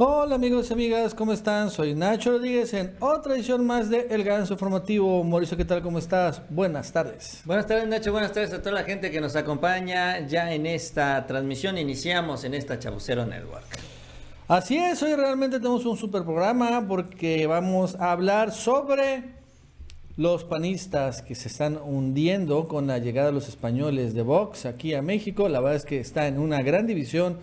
Hola amigos y amigas, ¿cómo están? Soy Nacho Rodríguez en otra edición más de El Ganso Informativo. Mauricio, ¿qué tal? ¿Cómo estás? Buenas tardes. Buenas tardes Nacho, buenas tardes a toda la gente que nos acompaña ya en esta transmisión. Iniciamos en esta Chabucero Network. Así es, hoy realmente tenemos un super programa porque vamos a hablar sobre los panistas que se están hundiendo con la llegada de los españoles de Vox aquí a México. La verdad es que está en una gran división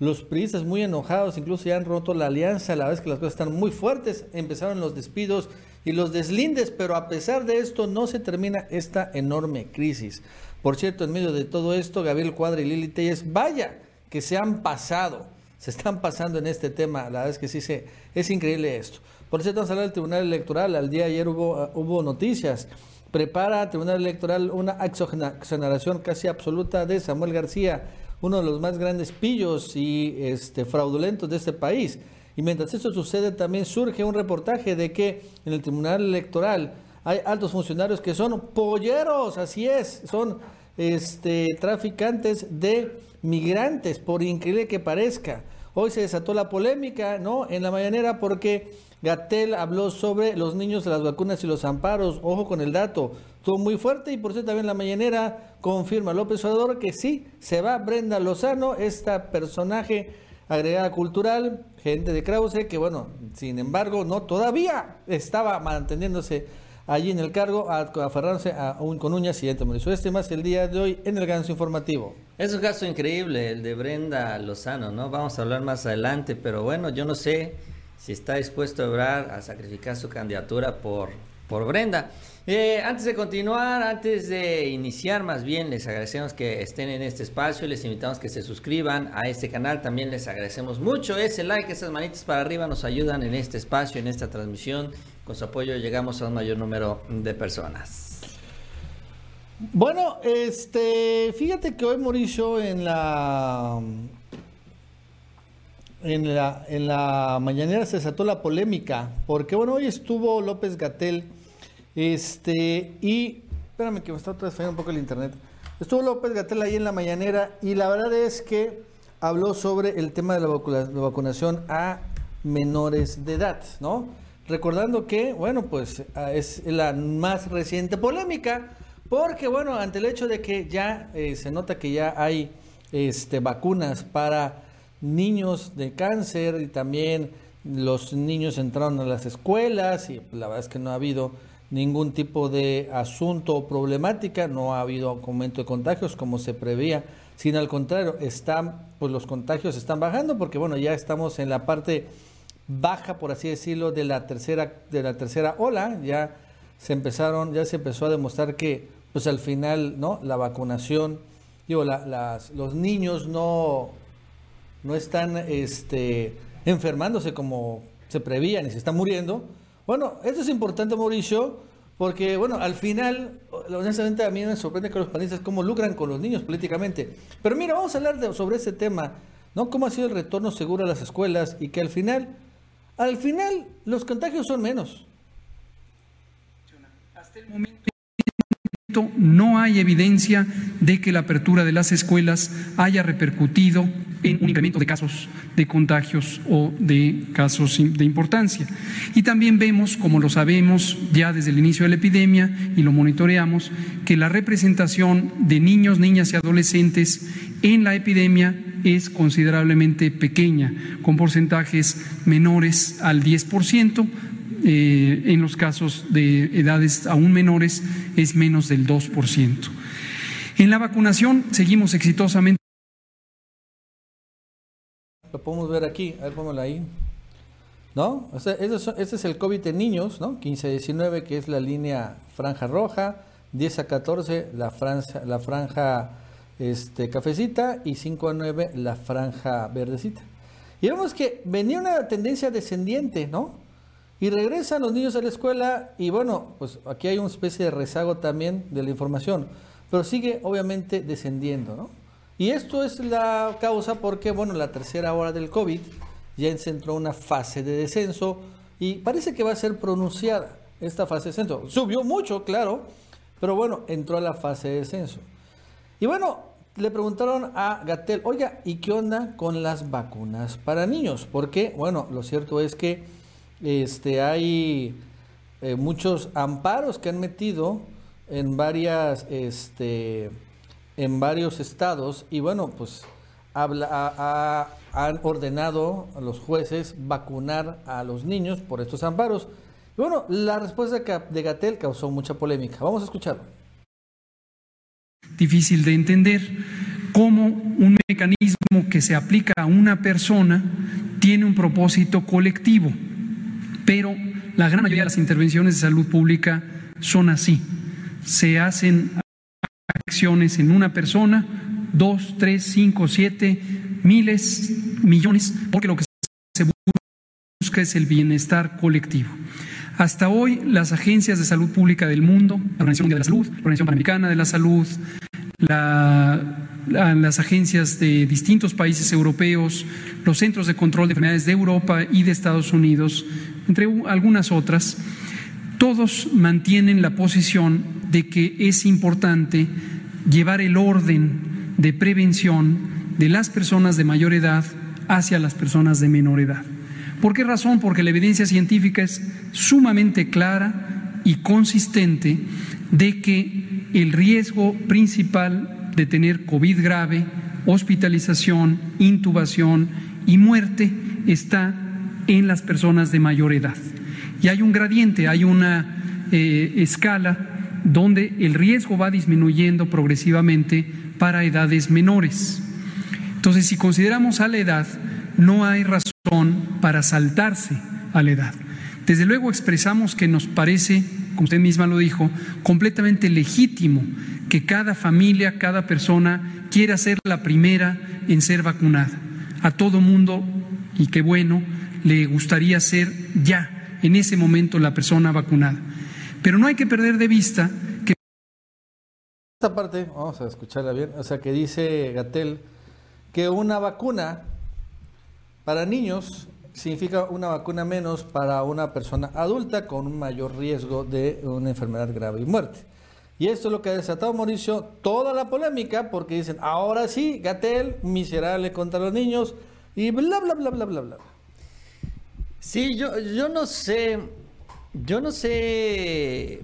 los priistas muy enojados, incluso ya han roto la alianza, la vez que las cosas están muy fuertes, empezaron los despidos y los deslindes, pero a pesar de esto no se termina esta enorme crisis. Por cierto, en medio de todo esto, Gabriel Cuadra y Lili Telles, vaya que se han pasado, se están pasando en este tema, la verdad es que sí se, es increíble esto. Por cierto, vamos a hablar del Tribunal Electoral, al día de ayer hubo, uh, hubo noticias, prepara Tribunal Electoral una exoneración casi absoluta de Samuel García, uno de los más grandes pillos y este, fraudulentos de este país. Y mientras esto sucede, también surge un reportaje de que en el Tribunal Electoral hay altos funcionarios que son polleros, así es, son este, traficantes de migrantes, por increíble que parezca. Hoy se desató la polémica, ¿no? En la mañanera porque Gatel habló sobre los niños las vacunas y los amparos. Ojo con el dato. Estuvo muy fuerte y por eso también la mañanera confirma López Obrador que sí, se va Brenda Lozano, esta personaje agregada cultural, gente de Krause, que bueno, sin embargo, no todavía estaba manteniéndose allí en el cargo, a, aferrándose a un, con uñas y dientes. Este más el día de hoy en el ganso informativo. Es un caso increíble el de Brenda Lozano, ¿no? Vamos a hablar más adelante, pero bueno, yo no sé si está dispuesto a a sacrificar su candidatura por, por Brenda. Eh, antes de continuar, antes de iniciar más bien, les agradecemos que estén en este espacio, les invitamos que se suscriban a este canal, también les agradecemos mucho ese like, esas manitas para arriba nos ayudan en este espacio, en esta transmisión, con su apoyo llegamos a un mayor número de personas. Bueno, este, fíjate que hoy Mauricio en la en la, en la mañanera se desató la polémica, porque bueno, hoy estuvo López Gatel, este, y espérame que me está otra un poco el internet. Estuvo López Gatel ahí en la mañanera y la verdad es que habló sobre el tema de la, vacunación a menores de edad, ¿no? Recordando que, bueno, pues es la más reciente polémica, porque, bueno, ante el hecho de que ya eh, se nota que ya hay este, vacunas para niños de cáncer y también los niños entraron a las escuelas y la verdad es que no ha habido ningún tipo de asunto o problemática, no ha habido aumento de contagios como se prevía, sino al contrario, están, pues los contagios están bajando porque bueno, ya estamos en la parte baja, por así decirlo, de la tercera, de la tercera ola, ya se empezaron, ya se empezó a demostrar que pues al final, ¿no? La vacunación, digo, las, los niños no, no están este, enfermándose como se prevían y se están muriendo. Bueno, esto es importante, Mauricio, porque, bueno, al final, honestamente a mí me sorprende que los panistas cómo lucran con los niños políticamente. Pero mira, vamos a hablar sobre este tema, ¿no? Cómo ha sido el retorno seguro a las escuelas y que al final, al final, los contagios son menos. Hasta el momento no hay evidencia de que la apertura de las escuelas haya repercutido en un incremento de casos de contagios o de casos de importancia. Y también vemos, como lo sabemos ya desde el inicio de la epidemia y lo monitoreamos, que la representación de niños, niñas y adolescentes en la epidemia es considerablemente pequeña, con porcentajes menores al 10%, eh, en los casos de edades aún menores es menos del 2%. En la vacunación seguimos exitosamente. Lo podemos ver aquí, a ver, póngalo ahí. ¿No? Este, es el COVID en niños, ¿no? 15 a 19, que es la línea franja roja, 10 a 14, la franja, la franja este, cafecita, y 5 a 9, la franja verdecita. Y vemos que venía una tendencia descendiente, ¿no? Y regresan los niños a la escuela y bueno, pues aquí hay una especie de rezago también de la información, pero sigue obviamente descendiendo, ¿no? Y esto es la causa porque, bueno, la tercera hora del COVID ya entró una fase de descenso y parece que va a ser pronunciada esta fase de descenso. Subió mucho, claro, pero bueno, entró a la fase de descenso. Y bueno, le preguntaron a Gatel, oiga, ¿y qué onda con las vacunas para niños? Porque, bueno, lo cierto es que este, hay eh, muchos amparos que han metido en varias, este, en varios estados y bueno, pues habla, han ordenado los jueces vacunar a los niños por estos amparos. Y bueno, la respuesta de Gatel causó mucha polémica. Vamos a escucharlo. Difícil de entender cómo un mecanismo que se aplica a una persona tiene un propósito colectivo, pero la gran mayoría de las intervenciones de salud pública son así. Se hacen en una persona, dos, tres, cinco, siete, miles, millones, porque lo que se busca es el bienestar colectivo. Hasta hoy, las agencias de salud pública del mundo, la Organización de la Salud, la Organización Panamericana de la Salud, las agencias de distintos países europeos, los centros de control de enfermedades de Europa y de Estados Unidos, entre algunas otras, todos mantienen la posición de que es importante llevar el orden de prevención de las personas de mayor edad hacia las personas de menor edad. ¿Por qué razón? Porque la evidencia científica es sumamente clara y consistente de que el riesgo principal de tener COVID grave, hospitalización, intubación y muerte está en las personas de mayor edad. Y hay un gradiente, hay una eh, escala donde el riesgo va disminuyendo progresivamente para edades menores. Entonces, si consideramos a la edad, no hay razón para saltarse a la edad. Desde luego expresamos que nos parece, como usted misma lo dijo, completamente legítimo que cada familia, cada persona quiera ser la primera en ser vacunada. A todo mundo, y qué bueno, le gustaría ser ya, en ese momento, la persona vacunada. Pero no hay que perder de vista que... Esta parte, vamos a escucharla bien, o sea que dice Gatel que una vacuna para niños significa una vacuna menos para una persona adulta con un mayor riesgo de una enfermedad grave y muerte. Y esto es lo que ha desatado, Mauricio, toda la polémica, porque dicen, ahora sí, Gatel, miserable contra los niños, y bla, bla, bla, bla, bla, bla. Sí, yo, yo no sé, yo no sé,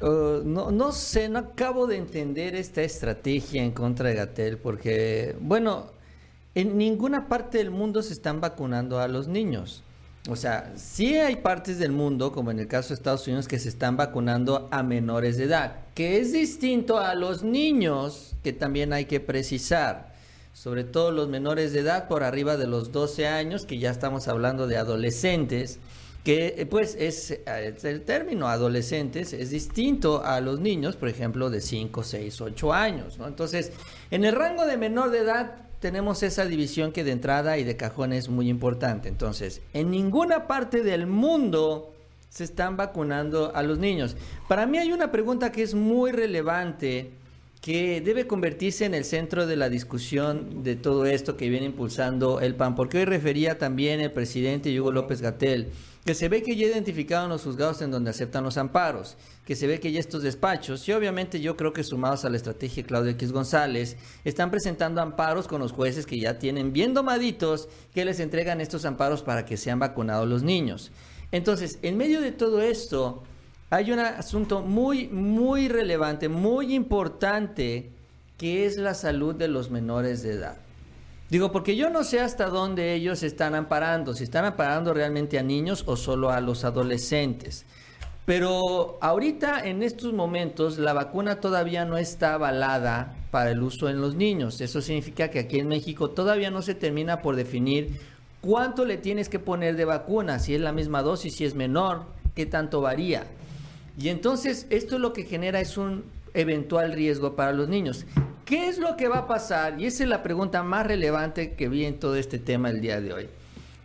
no, no sé, no acabo de entender esta estrategia en contra de Gatel, porque, bueno, en ninguna parte del mundo se están vacunando a los niños. O sea, sí hay partes del mundo, como en el caso de Estados Unidos, que se están vacunando a menores de edad, que es distinto a los niños, que también hay que precisar sobre todo los menores de edad por arriba de los 12 años, que ya estamos hablando de adolescentes, que eh, pues es, el término adolescentes es distinto a los niños, por ejemplo, de 5, 6, 8 años, ¿no? Entonces, en el rango de menor de edad tenemos esa división que de entrada y de cajón es muy importante. Entonces, en ninguna parte del mundo se están vacunando a los niños. Para mí hay una pregunta que es muy relevante que debe convertirse en el centro de la discusión de todo esto que viene impulsando el PAN, porque hoy refería también el presidente Hugo López Gatel, que se ve que ya identificaron los juzgados en donde aceptan los amparos, que se ve que ya estos despachos, y obviamente yo creo que sumados a la estrategia Claudio X González, están presentando amparos con los jueces que ya tienen bien domaditos, que les entregan estos amparos para que sean vacunados los niños. Entonces, en medio de todo esto, hay un asunto muy, muy relevante, muy importante, que es la salud de los menores de edad. Digo, porque yo no sé hasta dónde ellos están amparando, si están amparando realmente a niños o solo a los adolescentes. Pero ahorita, en estos momentos, la vacuna todavía no está avalada para el uso en los niños. Eso significa que aquí en México todavía no se termina por definir cuánto le tienes que poner de vacuna, si es la misma dosis, si es menor, qué tanto varía. Y entonces esto lo que genera es un eventual riesgo para los niños. ¿Qué es lo que va a pasar? Y esa es la pregunta más relevante que vi en todo este tema el día de hoy.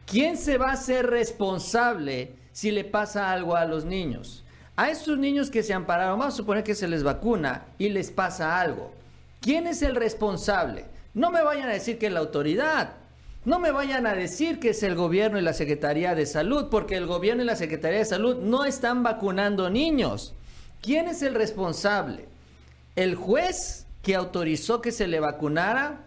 ¿Quién se va a hacer responsable si le pasa algo a los niños? A estos niños que se ampararon, vamos a suponer que se les vacuna y les pasa algo. ¿Quién es el responsable? No me vayan a decir que es la autoridad. No me vayan a decir que es el gobierno y la Secretaría de Salud, porque el gobierno y la Secretaría de Salud no están vacunando niños. ¿Quién es el responsable? ¿El juez que autorizó que se le vacunara,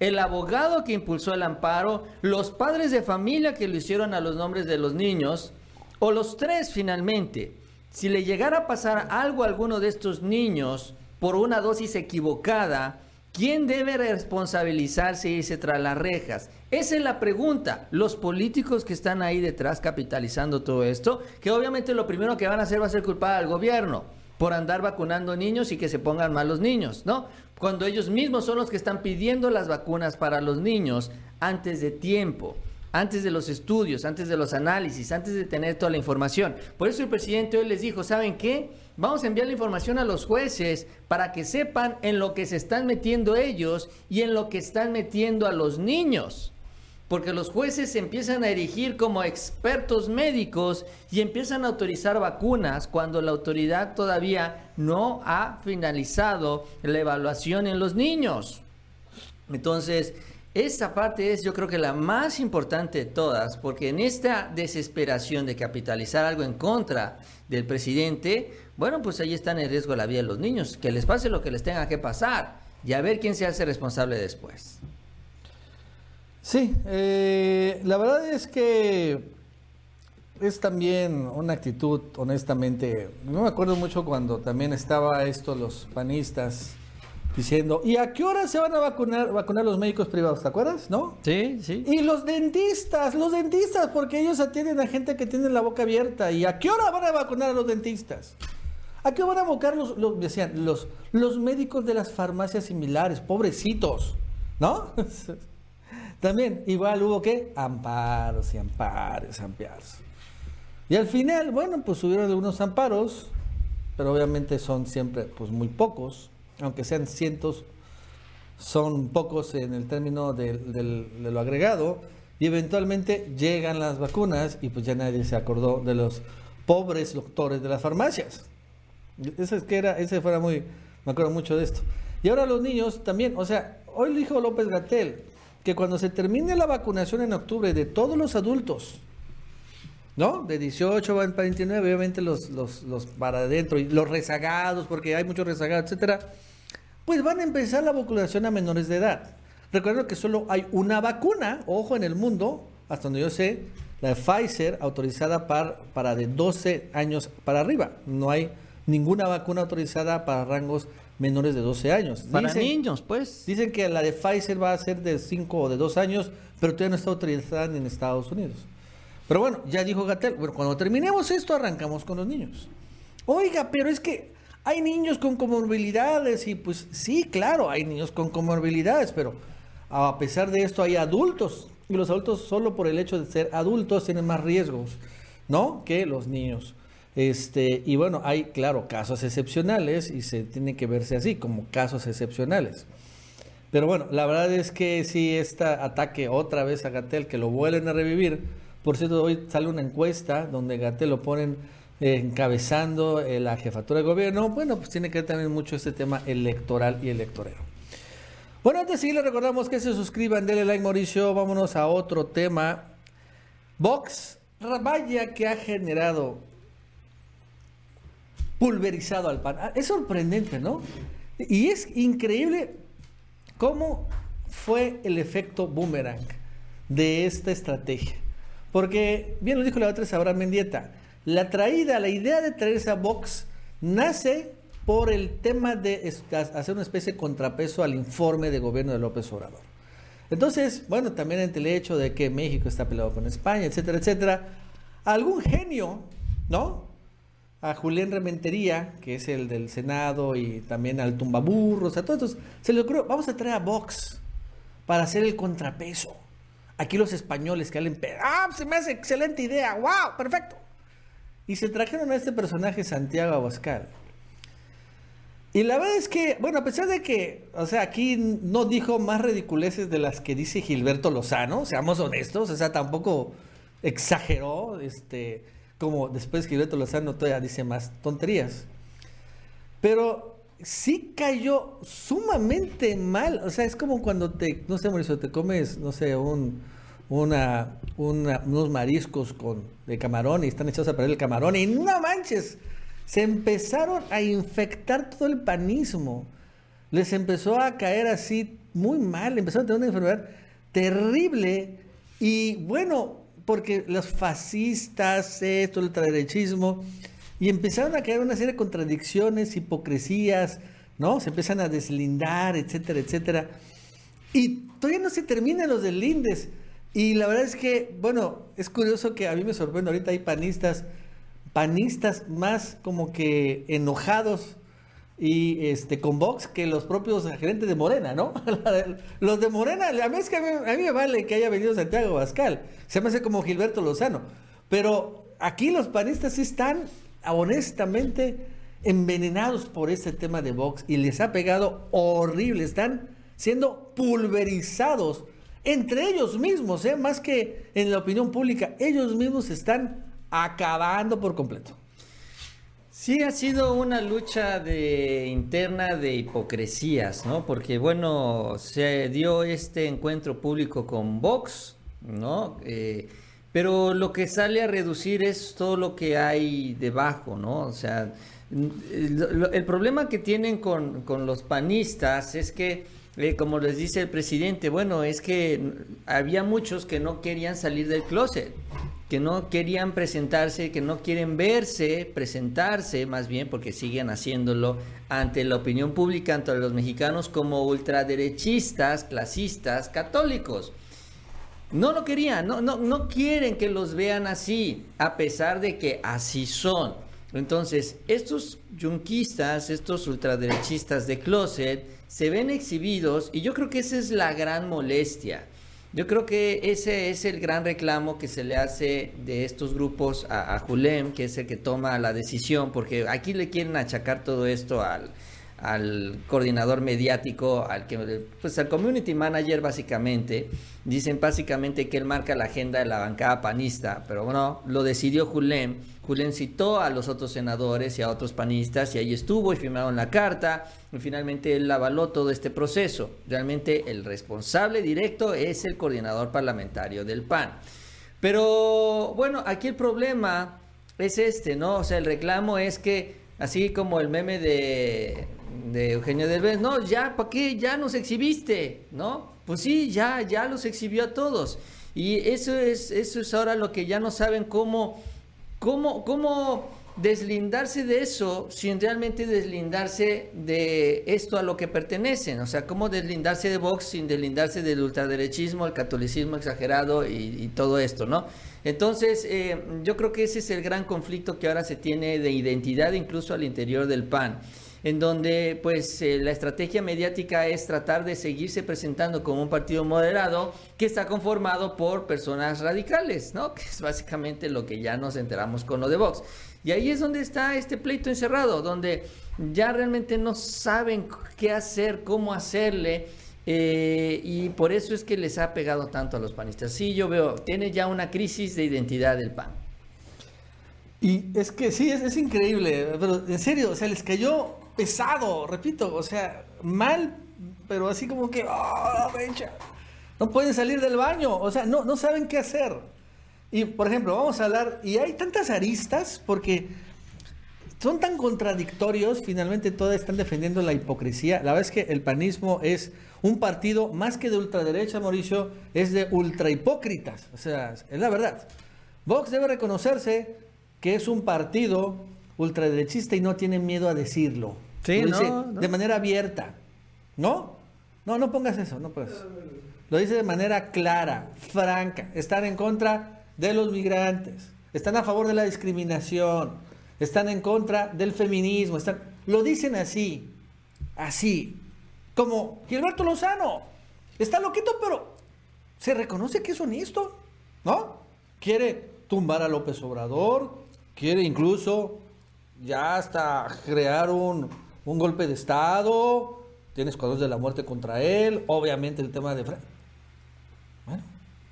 el abogado que impulsó el amparo, los padres de familia que lo hicieron a los nombres de los niños, o los tres finalmente. Si le llegara a pasar algo a alguno de estos niños por una dosis equivocada, ¿quién debe responsabilizarse y irse tras las rejas? Esa es la pregunta. Los políticos que están ahí detrás capitalizando todo esto, que obviamente lo primero que van a hacer va a ser culpar al gobierno por andar vacunando niños y que se pongan mal los niños, ¿no? Cuando ellos mismos son los que están pidiendo las vacunas para los niños antes de tiempo antes de los estudios, antes de los análisis, antes de tener toda la información. Por eso el presidente hoy les dijo, ¿saben qué? Vamos a enviar la información a los jueces para que sepan en lo que se están metiendo ellos y en lo que están metiendo a los niños. Porque los jueces se empiezan a erigir como expertos médicos y empiezan a autorizar vacunas cuando la autoridad todavía no ha finalizado la evaluación en los niños. Entonces, esta parte es yo creo que la más importante de todas, porque en esta desesperación de capitalizar algo en contra del presidente, bueno, pues ahí está en riesgo la vida de los niños, que les pase lo que les tenga que pasar y a ver quién se hace responsable después. Sí, eh, la verdad es que es también una actitud, honestamente, no me acuerdo mucho cuando también estaba esto, los panistas diciendo, ¿y a qué hora se van a vacunar, vacunar los médicos privados? ¿Te acuerdas? ¿No? Sí, sí. Y los dentistas, los dentistas, porque ellos atienden a gente que tiene la boca abierta. ¿Y a qué hora van a vacunar a los dentistas? ¿A qué van a vacunar los, decían, los, los médicos de las farmacias similares? Pobrecitos, ¿no? También, igual hubo que amparos y amparos, amparos. Y al final, bueno, pues subieron algunos amparos, pero obviamente son siempre pues muy pocos aunque sean cientos, son pocos en el término de, lo agregado, y eventualmente llegan las vacunas y pues ya nadie se acordó de los pobres doctores de las farmacias. Ese es que era, ese fuera muy, me acuerdo mucho de esto. Y ahora los niños también, o sea, hoy dijo López Gatel que cuando se termine la vacunación en octubre de todos los adultos, ¿no? De 18 a 29, obviamente los, los, los para adentro, y los rezagados, porque hay muchos rezagados, etcétera, pues van a empezar la vacunación a menores de edad. Recuerdo que solo hay una vacuna, ojo, en el mundo, hasta donde yo sé, la de Pfizer, autorizada para, para de 12 años para arriba. No hay ninguna vacuna autorizada para rangos menores de 12 años. Para niños, pues. Dicen que la de Pfizer va a ser de 5 o de 2 años, pero todavía no está autorizada en Estados Unidos. Pero bueno, ya dijo Gatel, bueno, cuando terminemos esto arrancamos con los niños. Oiga, pero es que hay niños con comorbilidades y pues sí, claro, hay niños con comorbilidades, pero a pesar de esto hay adultos y los adultos solo por el hecho de ser adultos tienen más riesgos, ¿no? Que los niños. Este, y bueno, hay, claro, casos excepcionales y se tiene que verse así, como casos excepcionales. Pero bueno, la verdad es que si este ataque otra vez a Gatel, que lo vuelven a revivir, por cierto, hoy sale una encuesta donde Gatel lo ponen encabezando eh, la jefatura de gobierno, bueno, pues tiene que ver también mucho este tema electoral y electorero. Bueno, antes sí le recordamos que se suscriban, denle like Mauricio, vámonos a otro tema. Vox, vaya que ha generado pulverizado al PAN. Ah, es sorprendente, ¿no? Y es increíble cómo fue el efecto boomerang de esta estrategia. Porque, bien lo dijo la otra Abraham Mendieta, la traída, la idea de traerse a Vox nace por el tema de hacer una especie de contrapeso al informe de gobierno de López Obrador. Entonces, bueno, también ante el hecho de que México está peleado con España, etcétera, etcétera, algún genio, ¿no? A Julián Rementería, que es el del Senado, y también al Tumbaburros, a todos se le ocurrió, vamos a traer a Vox para hacer el contrapeso. Aquí los españoles que hablen, ah, se me hace excelente idea, wow, perfecto. Y se trajeron a este personaje Santiago Abascal. Y la verdad es que, bueno, a pesar de que, o sea, aquí no dijo más ridiculeces de las que dice Gilberto Lozano, seamos honestos, o sea, tampoco exageró, este, como después Gilberto Lozano todavía dice más tonterías. Pero sí cayó sumamente mal, o sea, es como cuando te, no sé, Mauricio, te comes, no sé, un, una, unos mariscos con, de camarón y están echados a perder el camarón y no manches, se empezaron a infectar todo el panismo. les empezó a caer así muy mal, empezaron a tener una enfermedad terrible y bueno, porque los fascistas, esto, el ultraderechismo, y empezaron a caer una serie de contradicciones, hipocresías, ¿no? Se empiezan a deslindar, etcétera, etcétera. Y todavía no se terminan los deslindes. Y la verdad es que, bueno, es curioso que a mí me sorprende, ahorita hay panistas, panistas más como que enojados y este con Vox que los propios gerentes de Morena, ¿no? los de Morena, a mí, es que a, mí, me vale que haya venido Santiago Bascal, se me hace como Gilberto Lozano, pero aquí los panistas están honestamente envenenados por este tema de Vox y les ha pegado horrible, están siendo pulverizados entre ellos mismos, ¿eh? más que en la opinión pública, ellos mismos están acabando por completo. Sí, ha sido una lucha de interna de hipocresías, ¿no? Porque, bueno, se dio este encuentro público con Vox, ¿no? Eh, pero lo que sale a reducir es todo lo que hay debajo, ¿no? O sea, el, problema que tienen con, con los panistas es que eh, como les dice el presidente, bueno, es que había muchos que no querían salir del closet, que no querían presentarse, que no quieren verse, presentarse más bien, porque siguen haciéndolo ante la opinión pública, ante los mexicanos como ultraderechistas, clasistas, católicos. No lo querían, no, no, no quieren que los vean así, a pesar de que así son. Entonces, estos yunquistas, estos ultraderechistas de closet, se ven exhibidos y yo creo que esa es la gran molestia. Yo creo que ese es el gran reclamo que se le hace de estos grupos a, a Julem, que es el que toma la decisión, porque aquí le quieren achacar todo esto al, coordinador mediático, al que pues al community manager básicamente, dicen básicamente que él marca la agenda de la bancada panista, pero bueno, lo decidió Julen. Julen citó a los otros senadores y a otros panistas y ahí estuvo y firmaron la carta y finalmente él avaló todo este proceso. Realmente el responsable directo es el coordinador parlamentario del PAN. Pero bueno, aquí el problema es este, ¿no? O sea, el reclamo es que así como el meme de de Eugenio Derbez, no, ya, ¿para qué? Ya nos exhibiste, ¿no? Pues sí, ya, ya los exhibió a todos. Y eso es, eso es ahora lo que ya no saben cómo, cómo, cómo deslindarse de eso sin realmente deslindarse de esto a lo que pertenecen. O sea, cómo deslindarse de Vox sin deslindarse del ultraderechismo, el catolicismo exagerado y, todo esto, ¿no? Entonces, eh, yo creo que ese es el gran conflicto que ahora se tiene de identidad incluso al interior del PAN en donde pues eh, la estrategia mediática es tratar de seguirse presentando como un partido moderado que está conformado por personas radicales, ¿no? Que es básicamente lo que ya nos enteramos con lo de Vox. Y ahí es donde está este pleito encerrado, donde ya realmente no saben qué hacer, cómo hacerle. Eh, y por eso es que les ha pegado tanto a los panistas. Sí, yo veo, tiene ya una crisis de identidad del PAN. Y es que sí, es, es increíble, pero en serio, o sea, les cayó pesado, repito, o sea, mal, pero así como que, oh, no pueden salir del baño, o sea, no, no saben qué hacer. Y, por ejemplo, vamos a hablar, y hay tantas aristas porque son tan contradictorios, finalmente todas están defendiendo la hipocresía. La verdad es que el panismo es un partido más que de ultraderecha, Mauricio, es de ultrahipócritas, o sea, es la verdad. Vox debe reconocerse que es un partido ultraderechista y no tiene miedo a decirlo. Sí, De manera abierta. ¿No? No, no pongas eso, no puedes. Lo dice de manera clara, franca. Están en contra de los migrantes. Están a favor de la discriminación. Están en contra del feminismo. Están... Lo dicen así. Así. Como Gilberto Lozano. Está loquito, pero se reconoce que es honesto. ¿No? Quiere tumbar a López Obrador. Quiere incluso ya hasta crear un, golpe de Estado, tienes escuadrones de la muerte contra él, obviamente el tema de... Bueno,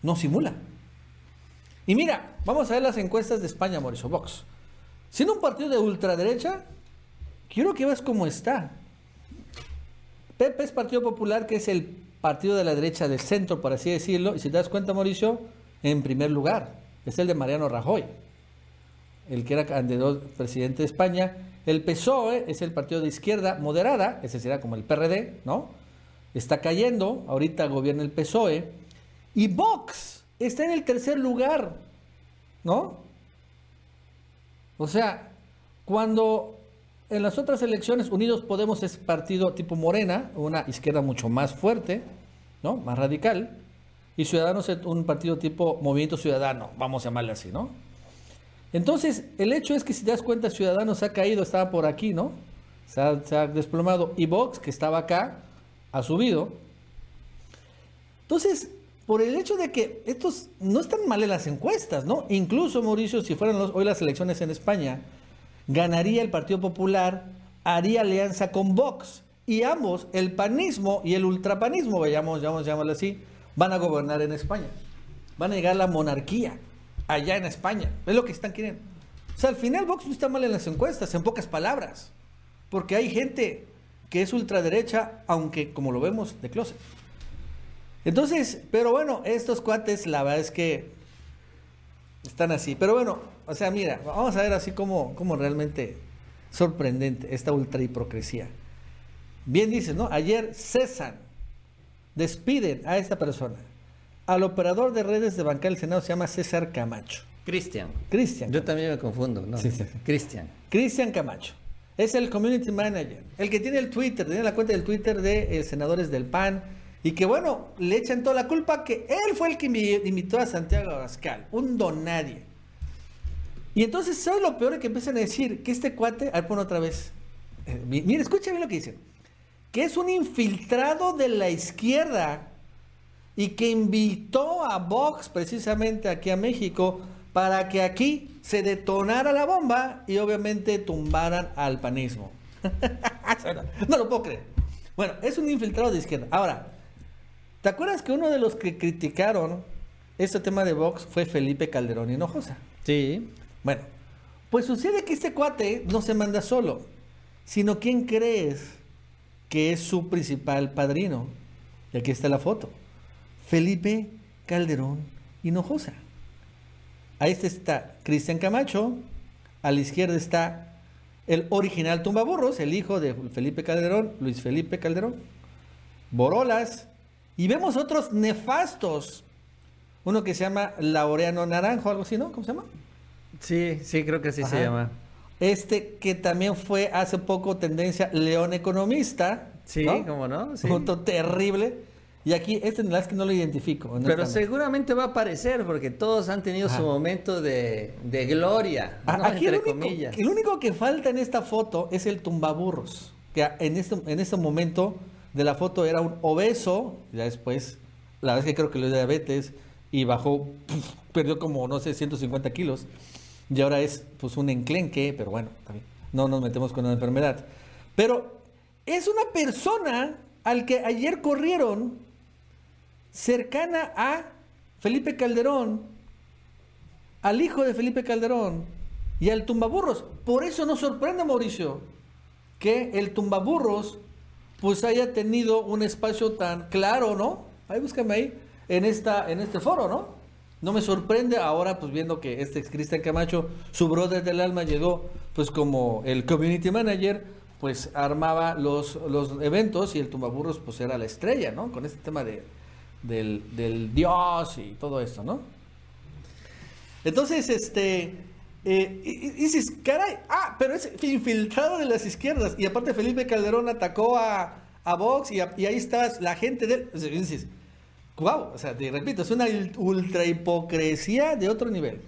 no simula. Y mira, vamos a ver las encuestas de España, Mauricio Vox. Siendo un partido de ultraderecha, quiero que veas cómo está. Pepe es Partido Popular, que es el partido de la derecha del centro, por así decirlo, y si te das cuenta, Mauricio, en primer lugar, es el de Mariano Rajoy. El que era candidato presidente de España. El PSOE es el partido de izquierda moderada, ese será como el PRD, ¿no? Está cayendo, ahorita gobierna el PSOE. Y Vox está en el tercer lugar, ¿no? O sea, cuando en las otras elecciones Unidos Podemos es partido tipo Morena, una izquierda mucho más fuerte, ¿no? Más radical. Y Ciudadanos es un partido tipo Movimiento Ciudadano, vamos a llamarle así, ¿no? Entonces, el hecho es que si te das cuenta, Ciudadanos ha caído, estaba por aquí, ¿no? Se ha, desplomado. Y Vox, que estaba acá, ha subido. Entonces, por el hecho de que estos no están mal en las encuestas, ¿no? Incluso, Mauricio, si fueran hoy las elecciones en España, ganaría el Partido Popular, haría alianza con Vox. Y ambos, el panismo y el ultrapanismo, vayamos, vamos, llamarlo así, van a gobernar en España. Van a llegar a la monarquía allá en España. Es lo que están queriendo. O sea, al final Vox no está mal en las encuestas, en pocas palabras. Porque hay gente que es ultraderecha, aunque como lo vemos, de closet. Entonces, pero bueno, estos cuates, la verdad es que están así. Pero bueno, o sea, mira, vamos a ver así como, como realmente sorprendente esta ultra hipocresía. Bien dices, ¿no? Ayer cesan, despiden a esta persona. Al operador de redes de banca del Senado se llama César Camacho. Cristian. Cristian. Yo también me confundo, ¿no? Sí, sí. Cristian. Cristian Camacho. Es el community manager, el que tiene el Twitter, tiene la cuenta del Twitter de eh, senadores del PAN. Y que bueno, le echan toda la culpa que él fue el que invi- invitó a Santiago Abascal, un don nadie. Y entonces, ¿sabes lo peor? Que empiezan a decir que este cuate, a ver, pon otra vez. Eh, mi- mira, escucha bien lo que dicen. Que es un infiltrado de la izquierda y que invitó a Vox precisamente aquí a México para que aquí se detonara la bomba y obviamente tumbaran al panismo. no lo puedo creer. Bueno, es un infiltrado de izquierda. Ahora, ¿te acuerdas que uno de los que criticaron este tema de Vox fue Felipe Calderón Hinojosa? Sí. Bueno, pues sucede que este cuate no se manda solo, sino ¿quién crees que es su principal padrino? Y aquí está la foto. Felipe Calderón Hinojosa. A este está Cristian Camacho, a la izquierda está el original Tumbaburros, el hijo de Felipe Calderón, Luis Felipe Calderón, Borolas, y vemos otros nefastos. Uno que se llama Laureano Naranjo, algo así, ¿no? ¿Cómo se llama? Sí, sí, creo que así Ajá. se llama. Este que también fue hace poco tendencia León Economista. Sí, ¿no? ¿cómo no? Sí. Terrible. Y aquí, este en que no lo identifico. Pero seguramente va a aparecer porque todos han tenido Ajá. su momento de, de gloria, A- ¿no? Ah, Aquí el entre único, comillas. el único que falta en esta foto es el tumbaburros. Que en este, en este momento de la foto era un obeso. Ya después, la verdad es que creo que le dio diabetes y bajó, puf, perdió como, no sé, 150 kilos. Y ahora es pues un enclenque, pero bueno, también no nos metemos con la enfermedad. Pero es una persona al que ayer corrieron cercana a Felipe Calderón, al hijo de Felipe Calderón y al tumbaburros. Por eso nos sorprende, Mauricio, que el tumbaburros pues haya tenido un espacio tan claro, ¿no? Ahí búscame ahí, en, esta, en este foro, ¿no? No me sorprende ahora, pues viendo que este Cristian Camacho, su brother del alma, llegó pues como el community manager, pues armaba los, los eventos y el tumbaburros pues era la estrella, ¿no? Con este tema de, del, del dios y todo esto, ¿no? Entonces, este, eh, y- y dices, caray, ah, pero es infiltrado de las izquierdas. Y aparte Felipe Calderón atacó a, a Vox y, a- y ahí está la gente de él. Dices, wow, o sea, te repito, es una ultra hipocresía de otro nivel.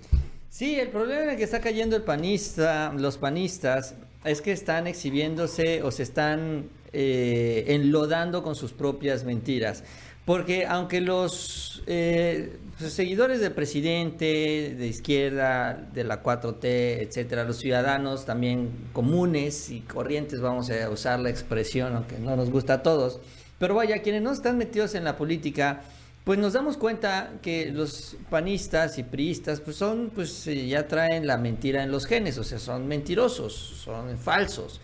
Sí, el problema en el que está cayendo el panista, los panistas, es que están exhibiéndose o se están eh, enlodando con sus propias mentiras. Porque aunque los eh, pues, seguidores del presidente, de izquierda, de la 4T, etcétera, los ciudadanos también comunes y corrientes, vamos a usar la expresión, aunque no nos gusta a todos, pero vaya, quienes no están metidos en la política, pues nos damos cuenta que los panistas y priistas pues son pues eh, ya traen la mentira en los genes, o sea, son mentirosos, son falsos.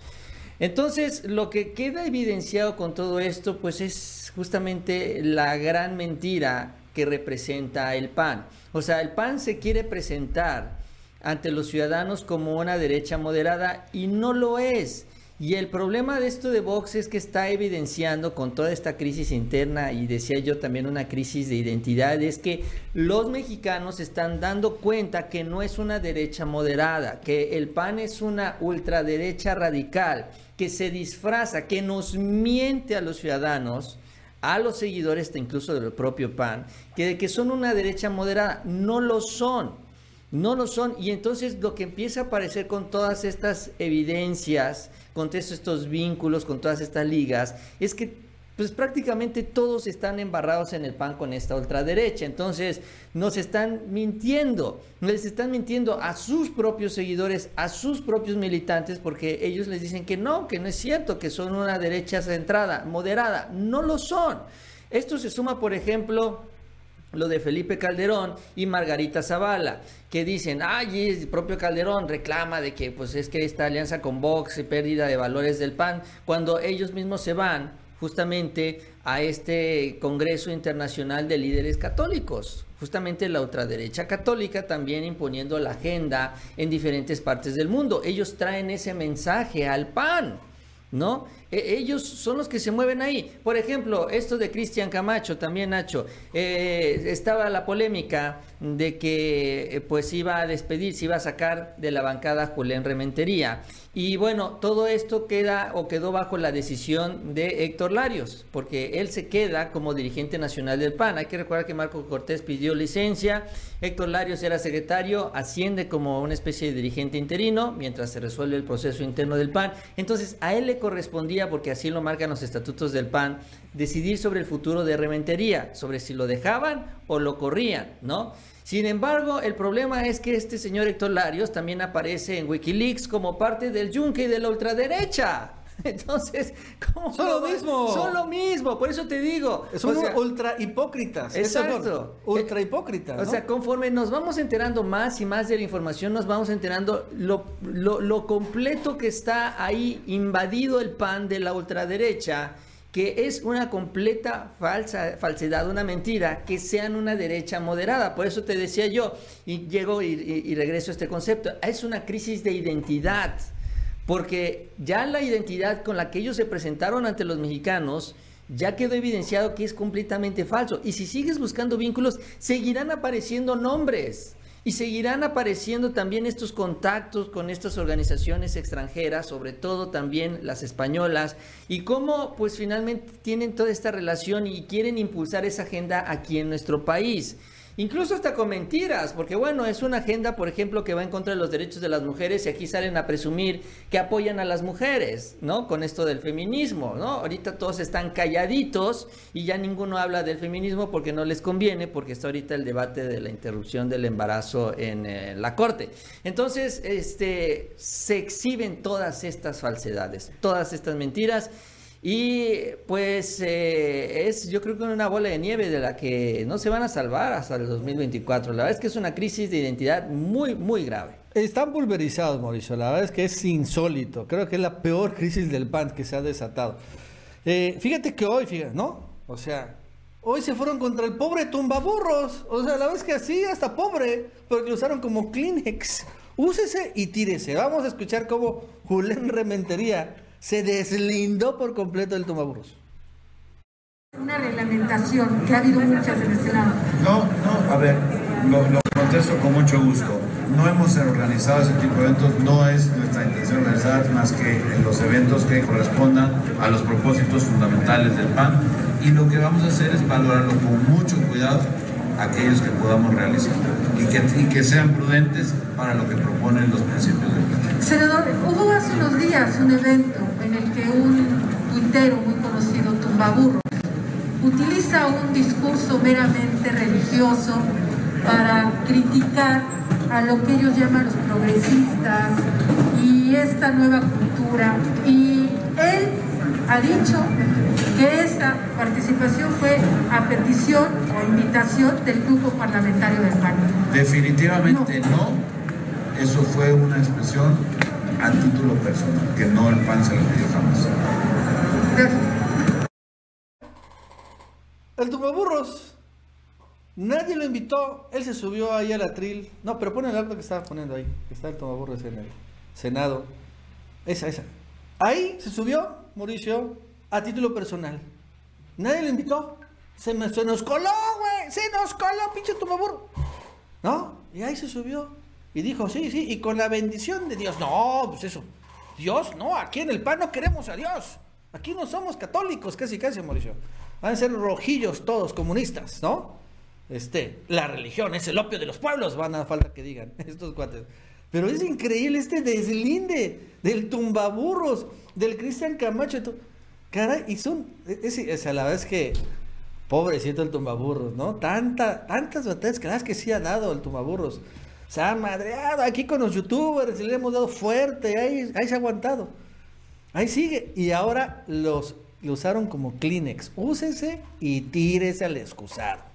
Entonces, lo que queda evidenciado con todo esto pues es justamente la gran mentira que representa el PAN. O sea, el PAN se quiere presentar ante los ciudadanos como una derecha moderada y no lo es. Y el problema de esto de Vox es que está evidenciando con toda esta crisis interna y decía yo también una crisis de identidad, es que los mexicanos están dando cuenta que no es una derecha moderada, que el PAN es una ultraderecha radical, que se disfraza, que nos miente a los ciudadanos a los seguidores incluso del propio PAN, que que son una derecha moderada, no lo son. No lo son. Y entonces lo que empieza a aparecer con todas estas evidencias, con todos estos vínculos, con todas estas ligas, es que pues prácticamente todos están embarrados en el pan con esta ultraderecha. Entonces nos están mintiendo, les están mintiendo a sus propios seguidores, a sus propios militantes, porque ellos les dicen que no, que no es cierto, que son una derecha centrada, moderada. No lo son. Esto se suma, por ejemplo, lo de Felipe Calderón y Margarita Zavala, que dicen, ay, el propio Calderón reclama de que pues es que esta alianza con Vox y pérdida de valores del PAN, cuando ellos mismos se van justamente a este Congreso Internacional de Líderes Católicos, justamente la ultraderecha católica también imponiendo la agenda en diferentes partes del mundo. Ellos traen ese mensaje al PAN. ¿no? E, ellos son los que se mueven ahí. Por ejemplo, esto de Cristian Camacho, también Nacho, eh, estaba la polémica de que eh, pues iba a despedir, se iba a sacar de la bancada Julián Rementería. Y bueno, todo esto queda o quedó bajo la decisión de Héctor Larios, porque él se queda como dirigente nacional del PAN. Hay que recordar que Marco Cortés pidió licencia, Héctor Larios era secretario, asciende como una especie de dirigente interino mientras se resuelve el proceso interno del PAN. Entonces, a él le correspondía, porque así lo marcan los estatutos del PAN, decidir sobre el futuro de Rementería, sobre si lo dejaban o lo corrían, ¿no? Sin embargo, el problema es que este señor Héctor Larios también aparece en Wikileaks como parte del yunque de la ultraderecha. Entonces, ¿cómo son lo mismo? Son lo mismo, por eso te digo. Son ultra hipócritas. Exacto. ultra hipócritas. O sea, conforme nos vamos enterando más y más de la información, nos vamos enterando lo, lo completo que está ahí invadido el pan de la ultraderecha que es una completa falsa, falsedad, una mentira, que sean una derecha moderada. Por eso te decía yo, y llego y, regreso a este concepto, es una crisis de identidad, porque ya la identidad con la que ellos se presentaron ante los mexicanos, ya quedó evidenciado que es completamente falso. Y si sigues buscando vínculos, seguirán apareciendo nombres. Y seguirán apareciendo también estos contactos con estas organizaciones extranjeras, sobre todo también las españolas, y cómo pues finalmente tienen toda esta relación y quieren impulsar esa agenda aquí en nuestro país. Incluso hasta con mentiras, porque bueno, es una agenda, por ejemplo, que va en contra de los derechos de las mujeres y aquí salen a presumir que apoyan a las mujeres, ¿no? Con esto del feminismo, ¿no? Ahorita todos están calladitos y ya ninguno habla del feminismo porque no les conviene, porque está ahorita el debate de la interrupción del embarazo en eh, la corte. Entonces, este, se exhiben todas estas falsedades, todas estas mentiras y pues eh, es yo creo que una bola de nieve de la que no se van a salvar hasta el 2024. La verdad es que es una crisis de identidad muy, muy grave. Están pulverizados, Mauricio. La verdad es que es insólito. Creo que es la peor crisis del PAN que se ha desatado. Eh, fíjate que hoy, fíjate, ¿no? O sea, hoy se fueron contra el pobre tumbaburros. O sea, la verdad es que así, hasta pobre, porque lo usaron como Kleenex. Úsese y tírese. Vamos a escuchar cómo Julián Rementería se deslindó por completo del tomaburros. Una reglamentación que ha habido muchas en este lado. No, no, a ver, lo, contesto con mucho gusto. No hemos organizado ese tipo de eventos, no es nuestra intención organizar más que los eventos que correspondan a los propósitos fundamentales del PAN y lo que vamos a hacer es valorarlo con mucho cuidado aquellos que podamos realizar y que, y que sean prudentes para lo que proponen los principios del plan. Senador, hubo hace unos días un evento que un tuitero muy conocido, Tumbaburro, utiliza un discurso meramente religioso para criticar a lo que ellos llaman los progresistas y esta nueva cultura. Y él ha dicho que esa participación fue a petición o invitación del grupo parlamentario del PAN. Definitivamente no. Eso fue una expresión a título personal, que no el PAN se lo pidió jamás. El burros Nadie lo invitó. Él se subió ahí al atril. No, pero pone el acto que estaba poniendo ahí. Que está el tomaburros en el Senado. Esa, esa. Ahí se subió Mauricio a título personal. Nadie lo invitó. Se, me, se nos coló, güey. Se nos coló, pinche tomaburro. ¿No? Y ahí se subió. Y dijo, sí, sí. Y con la bendición de Dios. No, pues eso. Dios, no. Aquí en el PAN no queremos a Dios. Aquí no somos católicos, casi, casi, Mauricio. Van a ser rojillos todos, comunistas, ¿no? Este, la religión es el opio de los pueblos, van a falta que digan estos cuates. Pero es increíble este deslinde del tumbaburros, del Cristian Camacho. Caray, y son, es, a la vez que, pobrecito el tumbaburros, ¿no? Tanta, tantas batallas que, que sí ha dado el tumbaburros. Se ha madreado aquí con los youtubers, le hemos dado fuerte, ahí, ahí se ha aguantado. Ahí sigue. Y ahora los lo usaron como Kleenex. Úsese y tírese al excusado.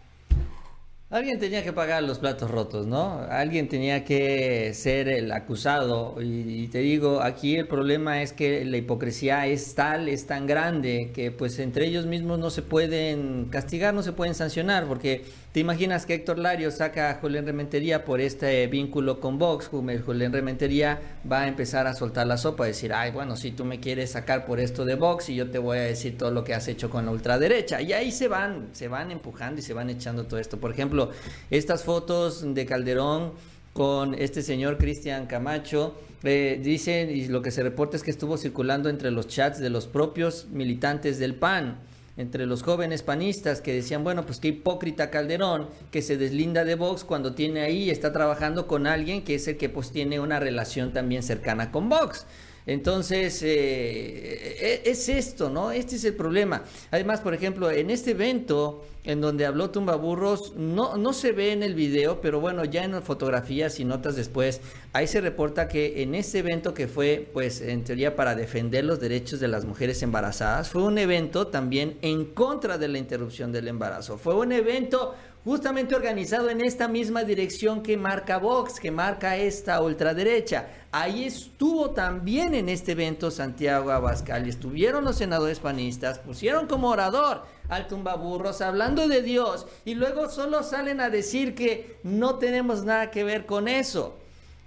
Alguien tenía que pagar los platos rotos, ¿no? Alguien tenía que ser el acusado. Y, te digo, aquí el problema es que la hipocresía es tal, es tan grande, que pues entre ellos mismos no se pueden castigar, no se pueden sancionar, porque te imaginas que Héctor Lario saca a Julián Rementería por este vínculo con Vox, Julián Rementería va a empezar a soltar la sopa, decir, ay, bueno, si tú me quieres sacar por esto de Vox y yo te voy a decir todo lo que has hecho con la ultraderecha. Y ahí se van, se van empujando y se van echando todo esto. Por ejemplo, estas fotos de Calderón con este señor Cristian Camacho. Eh, dice, y lo que se reporta es que estuvo circulando entre los chats de los propios militantes del PAN, entre los jóvenes panistas que decían, bueno, pues qué hipócrita Calderón, que se deslinda de Vox cuando tiene ahí, está trabajando con alguien que es el que pues tiene una relación también cercana con Vox. Entonces, eh, e, es esto, ¿no? Este es el problema. Además, por ejemplo, en este evento en donde habló Tumbaburros, no, no se ve en el video, pero bueno, ya en fotografías y notas después, ahí se reporta que en este evento que fue, pues, en teoría para defender los derechos de las mujeres embarazadas, fue un evento también en contra de la interrupción del embarazo. Fue un evento justamente organizado en esta misma dirección que marca Vox, que marca esta ultraderecha. Ahí estuvo también en este evento Santiago Abascal estuvieron los senadores panistas, pusieron como orador al tumbaburros hablando de Dios y luego solo salen a decir que no tenemos nada que ver con eso.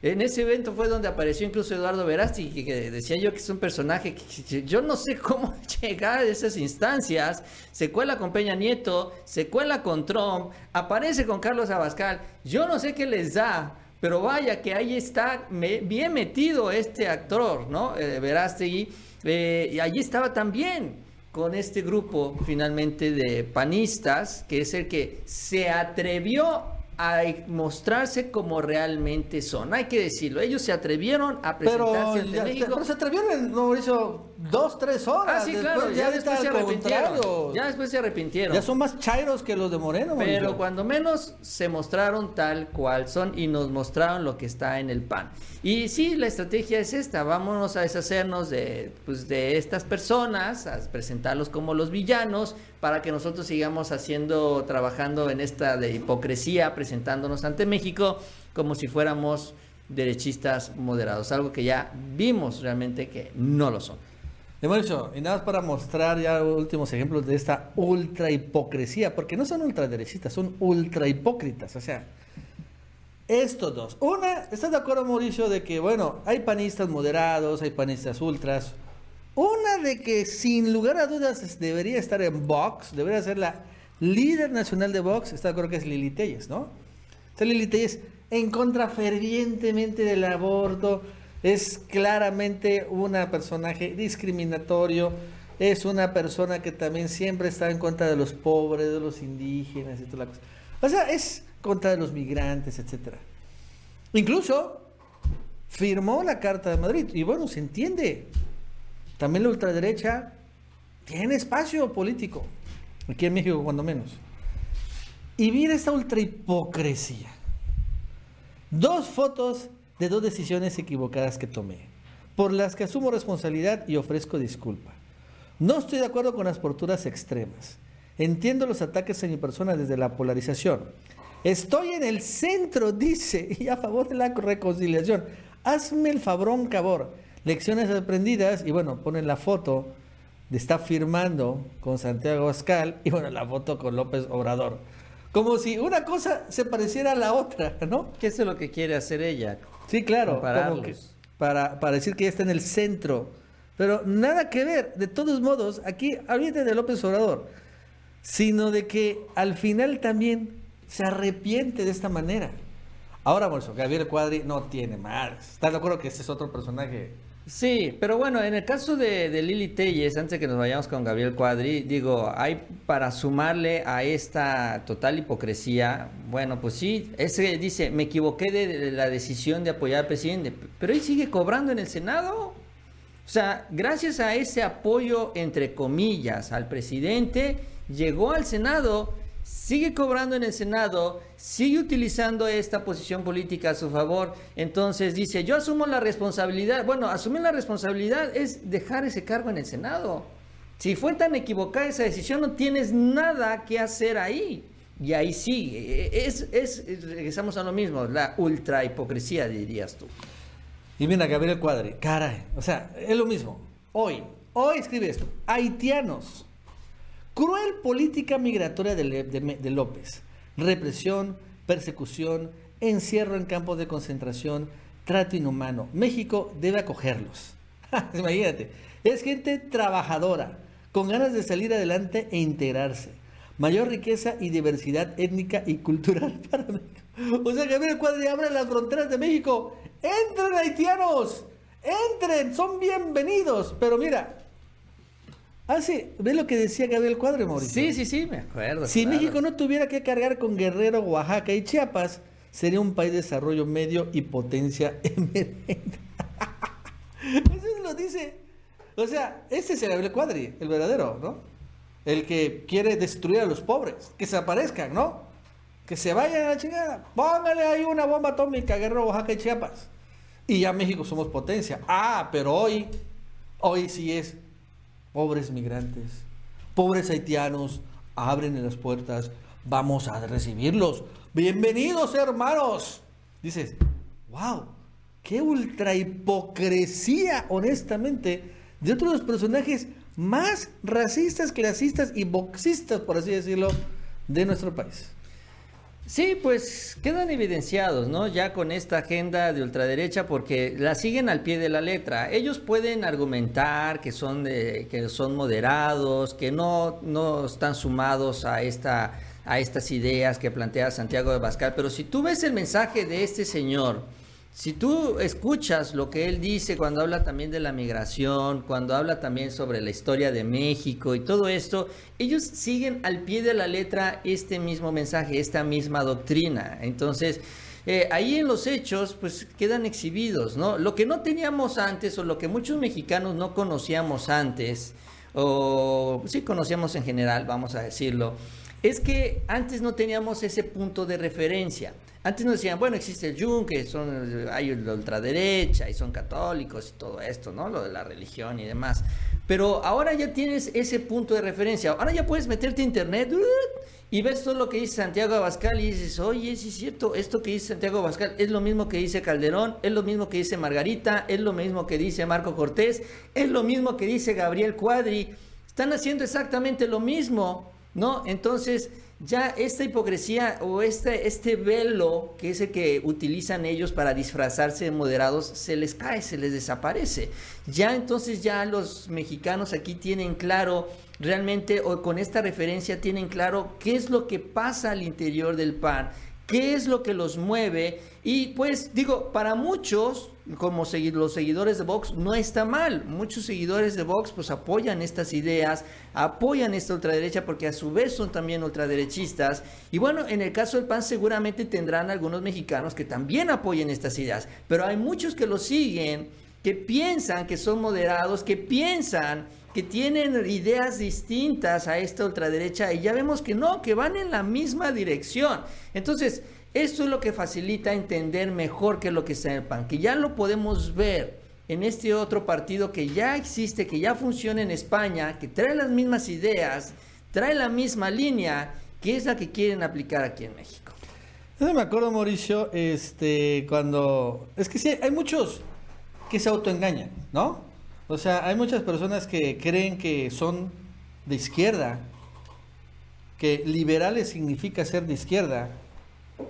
En ese evento fue donde apareció incluso Eduardo Verasti, que decía yo que es un personaje que yo no sé cómo llegar a esas instancias. Se cuela con Peña Nieto, se cuela con Trump, aparece con Carlos Abascal. Yo no sé qué les da, pero vaya que ahí está bien metido este actor, ¿no? Eh, Verástegui. Eh, y allí estaba también con este grupo finalmente de panistas, que es el que se atrevió a mostrarse como realmente son. Hay que decirlo, ellos se atrevieron a presentarse pero, México. Pero se atrevieron, Mauricio, dos, tres horas. Ah, sí, claro, ya después se arrepintieron. Ya después se arrepintieron. Ya son más chairos que los de Moreno. Pero cuando menos se mostraron tal cual son y nos mostraron lo que está en el pan. Y sí, la estrategia es esta, vámonos a deshacernos de, pues, de estas personas, a presentarlos como los villanos, para que nosotros sigamos haciendo, trabajando en esta de hipocresía, presentándonos ante México como si fuéramos derechistas moderados, algo que ya vimos realmente que no lo son. y nada más para mostrar ya últimos ejemplos de esta ultra hipocresía, porque no son ultraderechistas, son ultra hipócritas, o sea, estos dos. Una, ¿estás de acuerdo, Mauricio, de que, bueno, hay panistas moderados, hay panistas ultras? Una de que sin lugar a dudas debería estar en Vox, debería ser la líder nacional de Vox, está acuerdo que es Lili Telles, ¿no? Está Lili Telles en contra fervientemente del aborto, es claramente una personaje discriminatorio, es una persona que también siempre está en contra de los pobres, de los indígenas y toda la cosa. O sea, es contra de los migrantes, etcétera. Incluso firmó la Carta de Madrid. Y bueno, se entiende. También la ultraderecha tiene espacio político. Aquí en México, cuando menos. Y mira esta ultrahipocresía. Dos fotos de dos decisiones equivocadas que tomé, por las que asumo responsabilidad y ofrezco disculpa. No estoy de acuerdo con las posturas extremas. Entiendo los ataques a mi persona desde la polarización. Estoy en el centro, dice, y a favor de la reconciliación. Hazme el fabrón, cabor. Lecciones aprendidas, y bueno, ponen la foto de está firmando con Santiago Ascal, y bueno, la foto con López Obrador. Como si una cosa se pareciera a la otra, ¿no? ¿Qué es lo que quiere hacer ella? Sí, claro. Como que para, para decir que ella está en el centro. Pero nada que ver. De todos modos, aquí, olvídate de López Obrador, sino de que al final también se arrepiente de esta manera. Ahora, por eso, Gabriel Cuadri no tiene más. ¿Estás de acuerdo que ese es otro personaje? Sí, pero bueno, en el caso de, de Lili Telles, antes que nos vayamos con Gabriel Cuadri, digo, hay para sumarle a esta total hipocresía, bueno, pues sí, ese dice, me equivoqué de la decisión de apoyar al presidente, pero él sigue cobrando en el Senado. O sea, gracias a ese apoyo, entre comillas, al presidente, llegó al Senado, sigue cobrando en el Senado, sigue utilizando esta posición política a su favor. Entonces dice, yo asumo la responsabilidad. Bueno, asumir la responsabilidad es dejar ese cargo en el Senado. Si fue tan equivocada esa decisión, no tienes nada que hacer ahí. Y ahí sí, es, es, regresamos a lo mismo, la ultra hipocresía, dirías tú. Y mira, Gabriel Cuadri, caray, o sea, es lo mismo. Hoy, hoy escribe esto, haitianos, cruel política migratoria de, López, represión, persecución, encierro en campos de concentración, trato inhumano. México debe acogerlos. Imagínate, es gente trabajadora, con ganas de salir adelante e integrarse. Mayor riqueza y diversidad étnica y cultural para México. O sea, Gabriel Cuadri abre las fronteras de México. ¡Entren haitianos! ¡Entren! Son bienvenidos. Pero mira, hace, ve lo que decía Gabriel Cuadri, Mauricio. Sí, sí, sí, me acuerdo. Si claro. México no tuviera que cargar con Guerrero, Oaxaca y Chiapas, sería un país de desarrollo medio y potencia emergente. Eso lo dice. O sea, ese es el Gabriel Cuadri, el verdadero, ¿no? El que quiere destruir a los pobres, que se aparezcan, ¿no? Que se vayan a la chingada. Póngale ahí una bomba atómica a Guerrero, Oaxaca y Chiapas. Y ya México somos potencia. Ah, pero hoy, hoy sí es pobres migrantes, pobres haitianos, abren las puertas, vamos a recibirlos. Bienvenidos, hermanos. Dices, wow, qué ultra hipocresía, honestamente, de otro de los personajes más racistas, clasistas y boxistas, por así decirlo, de nuestro país. Sí, pues quedan evidenciados, ¿no? Ya con esta agenda de ultraderecha, porque la siguen al pie de la letra. Ellos pueden argumentar que son de, que son moderados, que no, no están sumados a esta, a estas ideas que plantea Santiago de Bascal, pero si tú ves el mensaje de este señor, si tú escuchas lo que él dice cuando habla también de la migración, cuando habla también sobre la historia de México y todo esto, ellos siguen al pie de la letra este mismo mensaje, esta misma doctrina. Entonces, eh, ahí en los hechos, pues quedan exhibidos, ¿no? Lo que no teníamos antes o lo que muchos mexicanos no conocíamos antes, o sí conocíamos en general, vamos a decirlo, es que antes no teníamos ese punto de referencia. Antes nos decían, bueno, existe el yunque, son, hay la ultraderecha y son católicos y todo esto, ¿no? Lo de la religión y demás. Pero ahora ya tienes ese punto de referencia. Ahora ya puedes meterte a internet y ves todo lo que dice Santiago Abascal y dices, oye, sí es cierto, esto que dice Santiago Abascal es lo mismo que dice Calderón, es lo mismo que dice Margarita, es lo mismo que dice Marco Cortés, es lo mismo que dice Gabriel Cuadri. Están haciendo exactamente lo mismo, ¿no? Entonces, ya esta hipocresía o este, este velo que es el que utilizan ellos para disfrazarse de moderados, se les cae, se les desaparece. Ya entonces ya los mexicanos aquí tienen claro realmente, o con esta referencia tienen claro qué es lo que pasa al interior del PAN, qué es lo que los mueve y pues digo, para muchos, como los seguidores de Vox, no está mal. Muchos seguidores de Vox pues apoyan estas ideas, apoyan esta ultraderecha porque a su vez son también ultraderechistas. Y bueno, en el caso del PAN seguramente tendrán algunos mexicanos que también apoyen estas ideas, pero hay muchos que lo siguen, que piensan que son moderados, que piensan que tienen ideas distintas a esta ultraderecha y ya vemos que no, que van en la misma dirección. Entonces, esto es lo que facilita entender mejor qué es lo que está que ya lo podemos ver en este otro partido que ya existe, que ya funciona en España, que trae las mismas ideas, trae la misma línea, que es la que quieren aplicar aquí en México. Yo me acuerdo, Mauricio, este, cuando... Es que sí, hay muchos que se autoengañan, ¿no? O sea, hay muchas personas que creen que son de izquierda que liberales significa ser de izquierda,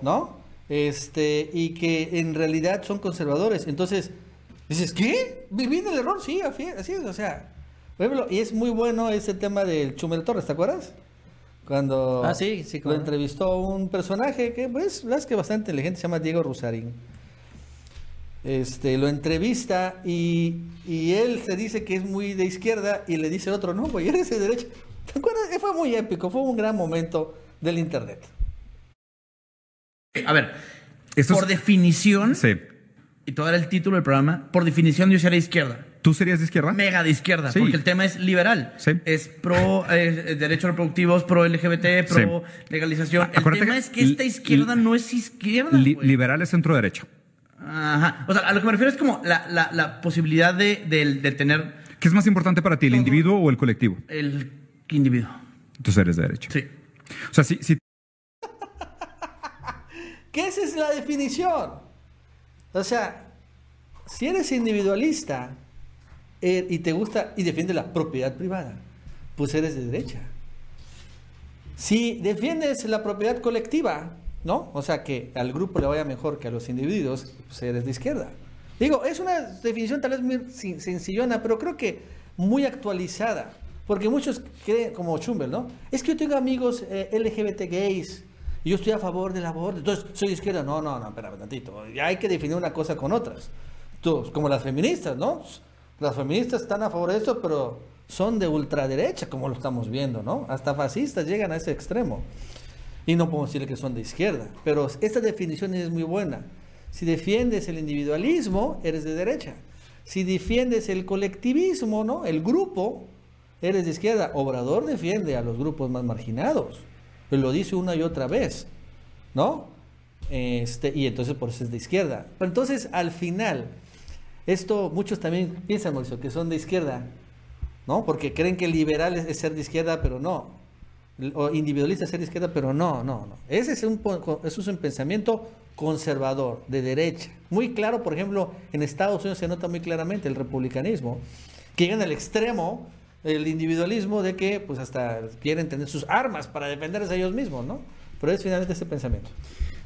¿no? Este, y que en realidad son conservadores. Entonces, dices, ¿qué? ¿Viví en el error? Sí, así es, o sea. Por ejemplo, y es muy bueno ese tema del Chumel Torres, ¿te acuerdas? Cuando ah, sí, sí, lo entrevistó un personaje que, pues, es que bastante inteligente, se llama Diego Rusarín. Este, lo entrevista y, y, él se dice que es muy de izquierda y le dice el otro, no, güey, eres de derecha. ¿Te acuerdas? Fue muy épico, fue un gran momento del Internet. A ver, por definición, sí. y todo era el título del programa, por definición yo sería izquierda. ¿Tú serías de izquierda? Mega de izquierda, porque el tema es liberal. Sí. Es pro eh, derechos reproductivos, pro LGBT, pro legalización. El tema es que esta izquierda no es izquierda. liberal es centro derecha. Ajá. O sea, a lo que me refiero es como la, la, la posibilidad de, de, tener. ¿Qué es más importante para ti, el individuo o el colectivo? El individuo. Entonces eres de derecha. Sí. O sea, si, si ¿Qué esa es la definición? O sea, si eres individualista eh, y te gusta y defiende la propiedad privada, pues eres de derecha. Si defiendes la propiedad colectiva, ¿no? O sea, que al grupo le vaya mejor que a los individuos, pues eres de izquierda. Digo, es una definición tal vez muy sencillona, pero creo que muy actualizada. Porque muchos creen, como Schumbel, ¿no? Es que yo tengo amigos eh, LGBT gays, yo estoy a favor del aborto, entonces soy de izquierda. No, no, no, espera un tantito. Ya hay que definir una cosa con otras. Como las feministas, ¿no? Las feministas están a favor de esto, pero son de ultraderecha, como lo estamos viendo, ¿no? Hasta fascistas llegan a ese extremo. Y no podemos decirle que son de izquierda. Pero esta definición es muy buena. Si defiendes el individualismo, eres de derecha. Si defiendes el colectivismo, ¿no? El grupo, eres de izquierda. Obrador defiende a los grupos más marginados lo dice una y otra vez, ¿no? Este, y entonces por eso es de izquierda. Pero entonces, al final, esto muchos también piensan, Mauricio, que son de izquierda, ¿no? Porque creen que liberal es, ser de izquierda, pero no. O individualista es ser de izquierda, pero no, no, no. Ese es un, eso es un pensamiento conservador, de derecha. Muy claro, por ejemplo, en Estados Unidos se nota muy claramente el republicanismo, que llega al extremo el individualismo de que pues hasta quieren tener sus armas para defenderse ellos mismos, ¿no? Pero es finalmente ese pensamiento.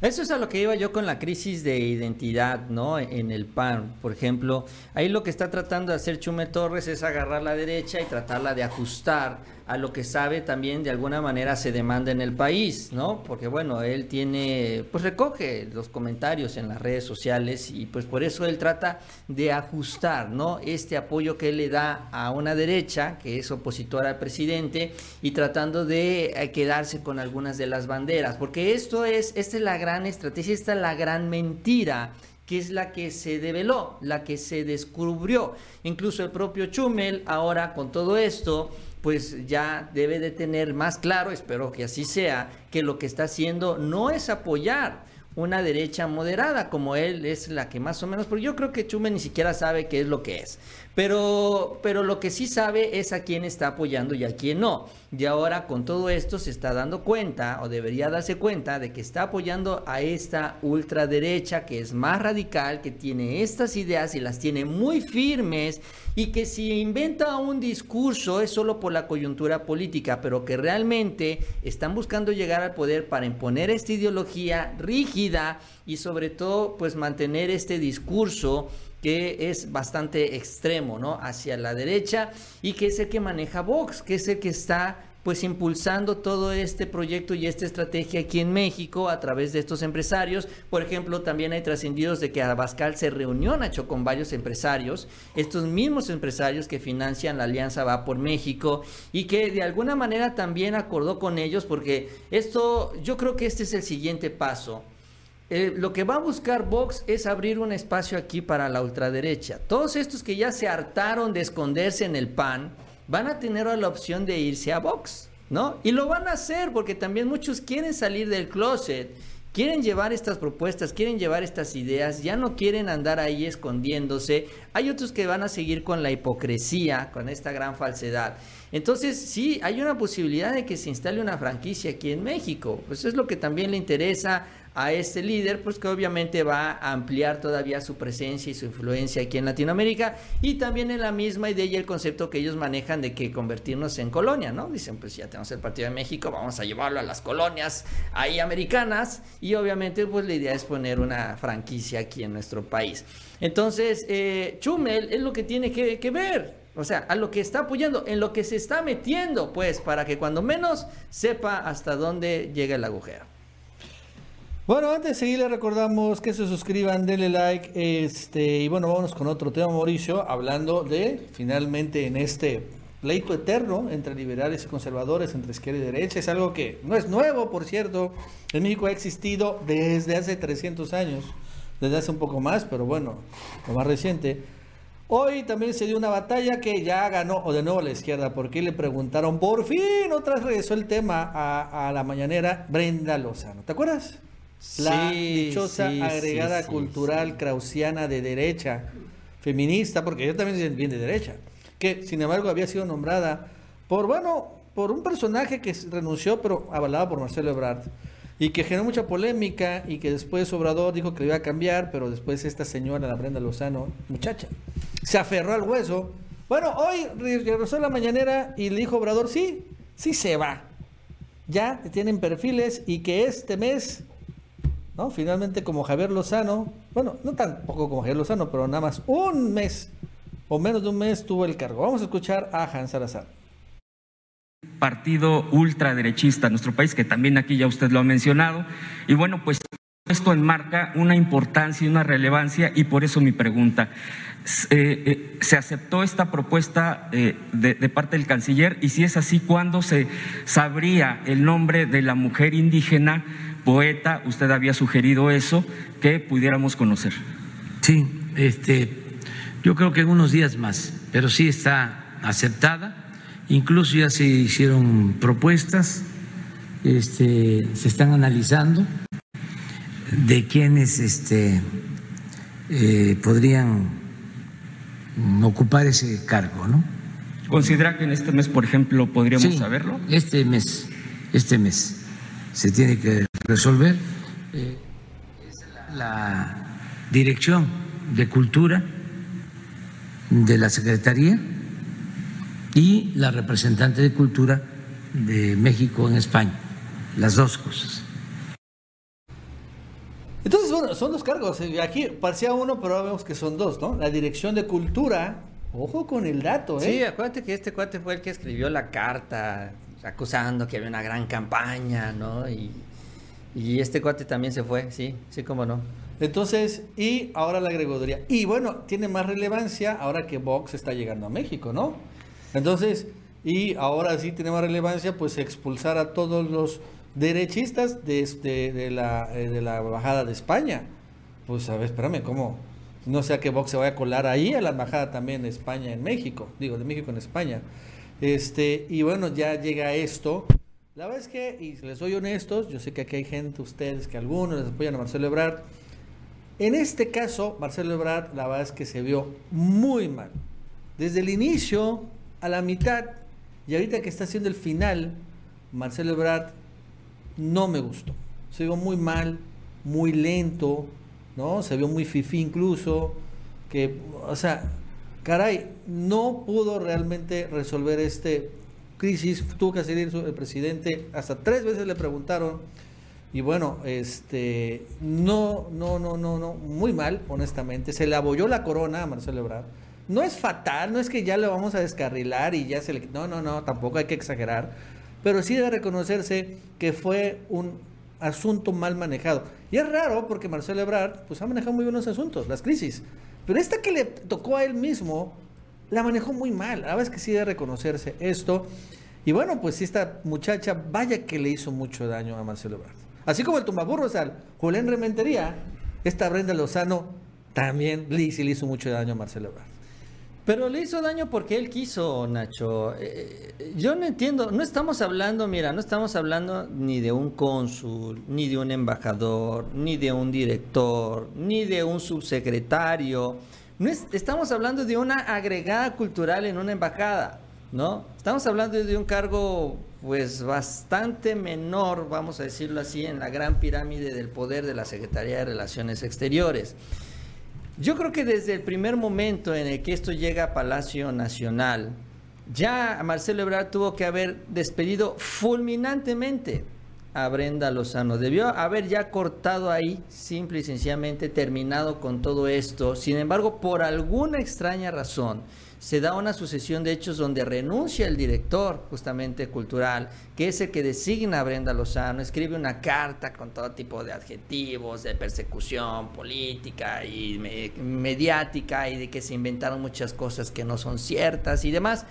Eso es a lo que iba yo con la crisis de identidad, ¿no? En el PAN, por ejemplo. Ahí lo que está tratando de hacer Chume Torres es agarrar la derecha y tratarla de ajustar a lo que sabe también de alguna manera se demanda en el país, ¿no? Porque bueno, él tiene, pues recoge los comentarios en las redes sociales y pues por eso él trata de ajustar, ¿no? Este apoyo que él le da a una derecha que es opositora al presidente y tratando de eh, quedarse con algunas de las banderas, porque esto es, esta es la gran estrategia, esta es la gran mentira que es la que se develó, la que se descubrió. Incluso el propio Chumel ahora con todo esto pues ya debe de tener más claro, espero que así sea, que lo que está haciendo no es apoyar una derecha moderada, como él es la que más o menos, porque yo creo que Chume ni siquiera sabe qué es lo que es. Pero, pero lo que sí sabe es a quién está apoyando y a quién no. Y ahora con todo esto se está dando cuenta, o debería darse cuenta, de que está apoyando a esta ultraderecha que es más radical, que tiene estas ideas y las tiene muy firmes, y que si inventa un discurso es solo por la coyuntura política, pero que realmente están buscando llegar al poder para imponer esta ideología rígida y sobre todo pues mantener este discurso que es bastante extremo, ¿no? Hacia la derecha y que es el que maneja Vox, que es el que está pues impulsando todo este proyecto y esta estrategia aquí en México a través de estos empresarios. Por ejemplo, también hay trascendidos de que Abascal se reunió, con varios empresarios, estos mismos empresarios que financian la Alianza Va por México y que de alguna manera también acordó con ellos porque esto, yo creo que este es el siguiente paso. Eh, lo que va a buscar Vox es abrir un espacio aquí para la ultraderecha. Todos estos que ya se hartaron de esconderse en el PAN van a tener la opción de irse a Vox, ¿no? Y lo van a hacer porque también muchos quieren salir del closet, quieren llevar estas propuestas, quieren llevar estas ideas, ya no quieren andar ahí escondiéndose. Hay otros que van a seguir con la hipocresía, con esta gran falsedad. Entonces, sí, hay una posibilidad de que se instale una franquicia aquí en México. Pues es lo que también le interesa a este líder, pues que obviamente va a ampliar todavía su presencia y su influencia aquí en Latinoamérica y también en la misma idea y el concepto que ellos manejan de que convertirnos en colonia, ¿no? Dicen, pues ya tenemos el Partido de México, vamos a llevarlo a las colonias ahí americanas y obviamente pues la idea es poner una franquicia aquí en nuestro país. Entonces, eh, Chumel es lo que tiene que, que ver, o sea, a lo que está apoyando, en lo que se está metiendo, pues, para que cuando menos sepa hasta dónde llega el agujero. Bueno, antes de seguir les recordamos que se suscriban, denle like, este, y bueno, vámonos con otro tema, Mauricio, hablando de, finalmente, en este pleito eterno entre liberales y conservadores, entre izquierda y derecha, es algo que no es nuevo, por cierto, en México ha existido desde hace 300 años, desde hace un poco más, pero bueno, lo más reciente. Hoy también se dio una batalla que ya ganó, o de nuevo la izquierda, porque le preguntaron, por fin, otra vez regresó el tema a, a la mañanera Brenda Lozano. ¿Te acuerdas? La dichosa agregada cultural krausiana de derecha, feminista, porque ella también es bien de derecha, que sin embargo había sido nombrada por, bueno, por un personaje que renunció, pero avalado por Marcelo Ebrard, y que generó mucha polémica, y que después Obrador dijo que lo iba a cambiar, pero después esta señora, la Brenda Lozano, muchacha, se aferró al hueso. Bueno, hoy regresó a la mañanera y le dijo Obrador, sí, sí se va. Ya tienen perfiles y que este mes ¿no? Finalmente, como Javier Lozano, bueno, no tampoco como Javier Lozano, pero nada más un mes o menos de un mes tuvo el cargo. Vamos a escuchar a Hans Salazar. Partido ultraderechista en nuestro país, que también aquí ya usted lo ha mencionado. Y bueno, pues esto enmarca una importancia y una relevancia y por eso mi pregunta. Eh, eh, ¿Se aceptó esta propuesta eh, de, de, parte del canciller? Y si es así, ¿cuándo se sabría el nombre de la mujer indígena poeta, usted había sugerido eso, que pudiéramos conocer. Sí, este, yo creo que en unos días más, pero sí está aceptada. Incluso ya se hicieron propuestas, este, se están analizando de quienes este, eh, podrían ocupar ese cargo, ¿no? ¿Considera que en este mes, por ejemplo, podríamos saberlo? Este mes, este mes se tiene que resolver. Eh, la Dirección de Cultura de la Secretaría y la representante de Cultura de México en España, las dos cosas. Entonces, bueno, son dos cargos. Aquí parecía uno, pero ahora vemos que son dos, ¿no? La Dirección de Cultura, ojo con el dato, ¿eh? Sí, acuérdate que este cuate fue el que escribió la carta acusando que había una gran campaña, ¿no? Y, y este cuate también se fue, sí, sí, cómo no. Entonces, y ahora la agregoría. Y bueno, tiene más relevancia ahora que Vox está llegando a México, ¿no? Entonces, y ahora sí tiene más relevancia, pues expulsar a todos los derechistas de, este, de, la, eh, de la Embajada de España. Pues a ver, espérame, ¿cómo? No sea que Vox se vaya a colar ahí a la Embajada también de España en México, digo, de México en España. Este, y bueno, ya llega esto. La verdad es que, y les soy honestos, yo sé que aquí hay gente, ustedes, que algunos les apoyan a Marcelo Ebrard. En este caso, Marcelo Ebrard, la verdad es que se vio muy mal. Desde el inicio a la mitad, y ahorita que está haciendo el final, Marcelo Ebrard no me gustó. Se vio muy mal, muy lento, ¿no? Se vio muy fifí incluso, que, o sea, caray, no pudo realmente resolver este crisis, tuvo que salir el presidente, hasta tres veces le preguntaron, y bueno, este, no, no, no, no, no, muy mal, honestamente, se le abolló la corona a Marcelo Ebrard, no es fatal, no es que ya lo vamos a descarrilar y ya se le, no, no, no, tampoco hay que exagerar, pero sí debe reconocerse que fue un asunto mal manejado, y es raro porque Marcelo Ebrard, pues ha manejado muy bien los asuntos, las crisis, pero esta que le tocó a él mismo, la manejó muy mal. La verdad es que sí debe reconocerse esto. Y bueno, pues esta muchacha, vaya que le hizo mucho daño a Marcelo Ebrard. Así como el tumbaburros al Julián Rementería, esta Brenda Lozano también le, hizo mucho daño a Marcelo Ebrard. Pero le hizo daño porque él quiso, Nacho. Eh, eh, yo no entiendo, no estamos hablando, mira, no estamos hablando ni de un cónsul, ni de un embajador, ni de un director, ni de un subsecretario. No estamos hablando de una agregada cultural en una embajada. ¿no? Estamos hablando de un cargo pues bastante menor, vamos a decirlo así, en la gran pirámide del poder de la Secretaría de Relaciones Exteriores. Yo creo que desde el primer momento en el que esto llega a Palacio Nacional, ya Marcelo Ebrard tuvo que haber despedido fulminantemente a Brenda Lozano. Debió haber ya cortado ahí, simple y sencillamente terminado con todo esto. Sin embargo, por alguna extraña razón, se da una sucesión de hechos donde renuncia el director justamente cultural, que es el que designa a Brenda Lozano, escribe una carta con todo tipo de adjetivos, de persecución política y mediática y de que se inventaron muchas cosas que no son ciertas y demás.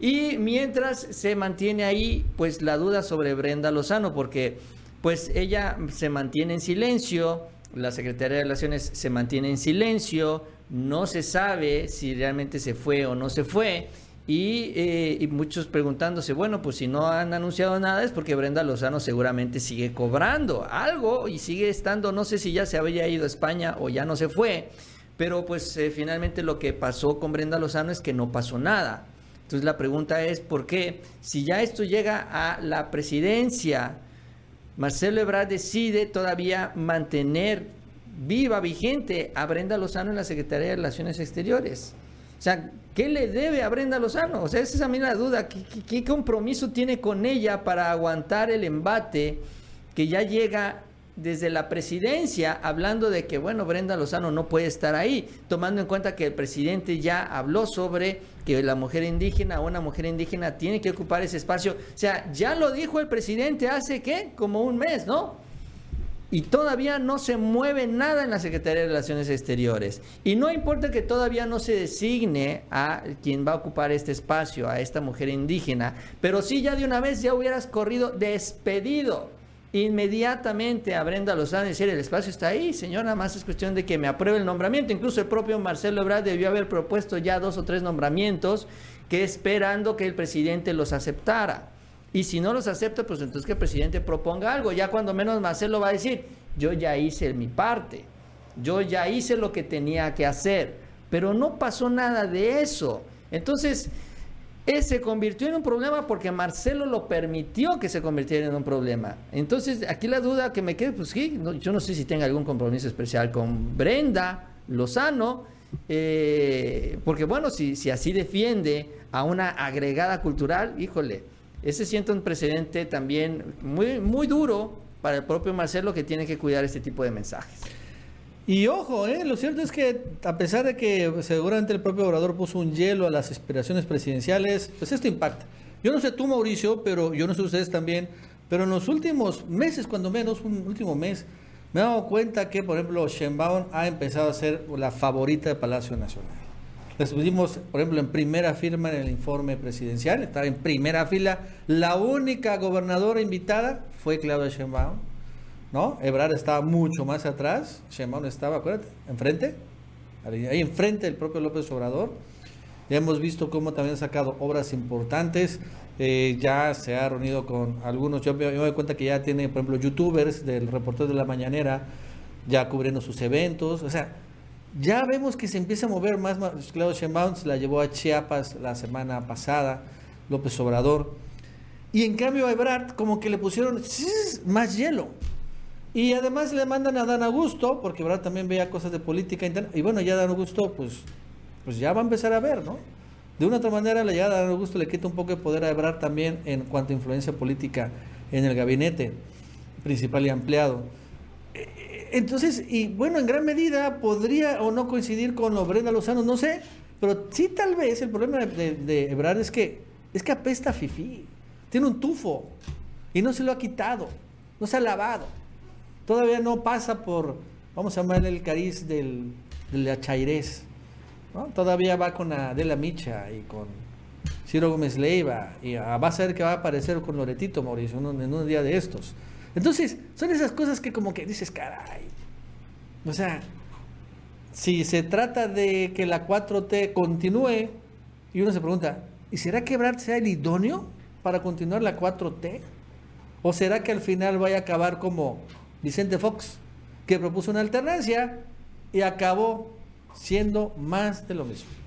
Y mientras se mantiene ahí, pues la duda sobre Brenda Lozano, porque pues ella se mantiene en silencio, la Secretaría de Relaciones se mantiene en silencio, no se sabe si realmente se fue o no se fue. Y, eh, y, muchos preguntándose, bueno, pues si no han anunciado nada es porque Brenda Lozano seguramente sigue cobrando algo y sigue estando, no sé si ya se había ido a España o ya no se fue, pero pues eh, finalmente lo que pasó con Brenda Lozano es que no pasó nada. Entonces la pregunta es, ¿por qué? Si ya esto llega a la presidencia, Marcelo Ebrard decide todavía mantener viva, vigente a Brenda Lozano en la Secretaría de Relaciones Exteriores. O sea, ¿qué le debe a Brenda Lozano? O sea, esa es a mí la duda. ¿Qué, qué compromiso tiene con ella para aguantar el embate que ya llega desde la presidencia hablando de que, bueno, Brenda Lozano no puede estar ahí, tomando en cuenta que el presidente ya habló sobre que la mujer indígena o una mujer indígena tiene que ocupar ese espacio. O sea, ya lo dijo el presidente hace, ¿qué? Como un mes, ¿no? Y todavía no se mueve nada en la Secretaría de Relaciones Exteriores. Y no importa que todavía no se designe a quien va a ocupar este espacio, a esta mujer indígena, pero sí ya de una vez ya hubieras corrido despedido inmediatamente a Brenda Lozano y decir, el espacio está ahí, señor, nada más es cuestión de que me apruebe el nombramiento. Incluso el propio Marcelo Ebrard debió haber propuesto ya dos o tres nombramientos que esperando que el presidente los aceptara. Y si no los acepta, pues entonces que el presidente proponga algo. Ya cuando menos Marcelo va a decir, yo ya hice mi parte, yo ya hice lo que tenía que hacer, pero no pasó nada de eso. Entonces, se convirtió en un problema porque Marcelo lo permitió que se convirtiera en un problema. Entonces, aquí la duda que me queda, pues sí, yo no sé si tenga algún compromiso especial con Brenda Lozano, eh, porque bueno, si, si así defiende a una agregada cultural, híjole, ese siente un precedente también muy, muy duro para el propio Marcelo que tiene que cuidar este tipo de mensajes. Y ojo, ¿eh? lo cierto es que a pesar de que seguramente el propio orador puso un hielo a las aspiraciones presidenciales, pues esto impacta. Yo no sé tú, Mauricio, pero yo no sé ustedes también, pero en los últimos meses, cuando menos, un último mes, me he dado cuenta que, por ejemplo, Sheinbaum ha empezado a ser la favorita de Palacio Nacional. Estuvimos, por ejemplo, en primera firma en el informe presidencial, estaba en primera fila. La única gobernadora invitada fue Claudia Sheinbaum ¿no? Ebrard estaba mucho más atrás, Sheinbaum estaba, acuérdate, enfrente, ahí enfrente del propio López Obrador. Ya hemos visto cómo también ha sacado obras importantes, eh, ya se ha reunido con algunos, yo me, doy cuenta que ya tiene, por ejemplo, youtubers del reportero de la mañanera, ya cubriendo sus eventos, o sea, ya vemos que se empieza a mover más, Claudio Sheinbaum se la llevó a Chiapas la semana pasada, López Obrador, y en cambio a Ebrard como que le pusieron más hielo, y además le mandan a Dan Augusto, porque verdad también veía cosas de política interna. Y bueno, ya Dan Augusto, pues, pues ya va a empezar a ver, ¿no? De una otra manera, la llegada Dan Augusto le quita un poco de poder a Ebrard también en cuanto a influencia política en el gabinete principal y ampliado. Eh, entonces, y bueno, en gran medida podría o no coincidir con lo Brenda Lozano, no sé, pero sí tal vez el problema de, de Ebrard es que, es que apesta a Fifi, tiene un tufo y no se lo ha quitado, no se ha lavado todavía no pasa por, vamos a llamarle el cariz del, de la. Todavía va con Adela Micha y con Ciro Gómez Leiva y va a ser que va a aparecer con Loretito Mauricio en un, en un día de estos. Entonces, son esas cosas que como que dices, caray. O sea, si se trata de que la 4T continúe, y uno se pregunta, ¿y será que Brad sea el idóneo para continuar la 4T? ¿O será que al final vaya a acabar como Vicente Fox, que propuso una alternancia y acabó siendo más de lo mismo.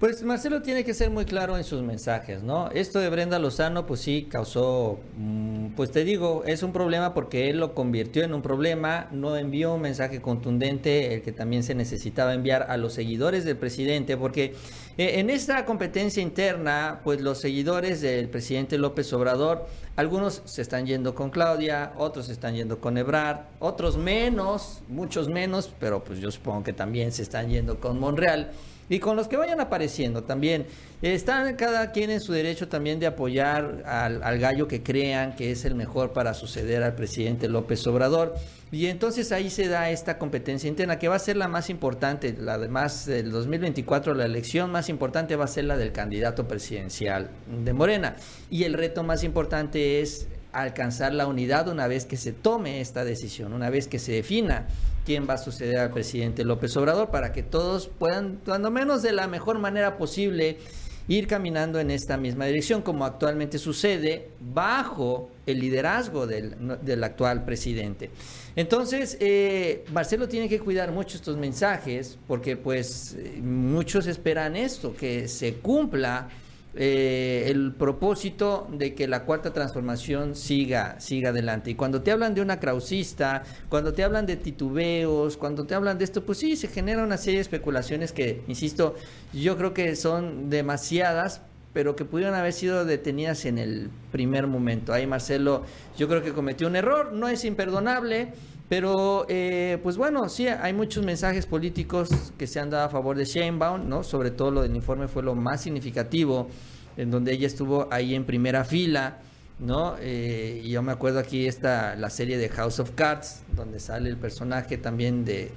Pues Marcelo tiene que ser muy claro en sus mensajes, ¿no? Esto de Brenda Lozano, pues sí, causó, mm, pues te digo, es un problema porque él lo convirtió en un problema, no envió un mensaje contundente, el que también se necesitaba enviar a los seguidores del presidente, porque eh, en esta competencia interna, pues los seguidores del presidente López Obrador, algunos se están yendo con Claudia, otros se están yendo con Ebrard, otros menos, muchos menos, pero pues yo supongo que también se están yendo con Monreal y con los que vayan apareciendo también. Están cada quien en su derecho también de apoyar al, gallo que crean que es el mejor para suceder al presidente López Obrador. Y entonces ahí se da esta competencia interna que va a ser la más importante, la de más del 2024, la elección más importante va a ser la del candidato presidencial de Morena. Y el reto más importante es alcanzar la unidad una vez que se tome esta decisión, una vez que se defina quién va a suceder al presidente López Obrador para que todos puedan, cuando menos de la mejor manera posible, ir caminando en esta misma dirección, como actualmente sucede bajo el liderazgo del, actual presidente. Entonces, eh, Marcelo tiene que cuidar mucho estos mensajes, porque pues eh, muchos esperan esto, que se cumpla eh, el propósito de que la cuarta transformación siga, siga adelante. Y cuando te hablan de una krausista, cuando te hablan de titubeos, cuando te hablan de esto, pues sí, se genera una serie de especulaciones que, insisto, yo creo que son demasiadas, pero que pudieron haber sido detenidas en el primer momento. Ahí Marcelo, yo creo que cometió un error, no es imperdonable. Pero, eh, pues bueno, sí, hay muchos mensajes políticos que se han dado a favor de Sheinbaum, ¿no? Sobre todo lo del informe fue lo más significativo, en donde ella estuvo ahí en primera fila, ¿no? Eh, y yo me acuerdo aquí está la serie de House of Cards, donde sale el personaje también de,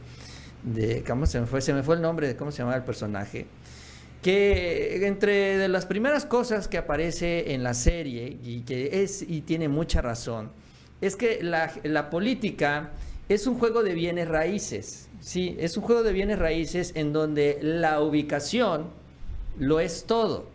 de ¿cómo se me fue? Se me fue el nombre cómo se llama el personaje. Que entre de las primeras cosas que aparece en la serie, y que es, y tiene mucha razón, es que la, política es un juego de bienes raíces. Sí, es un juego de bienes raíces en donde la ubicación lo es todo.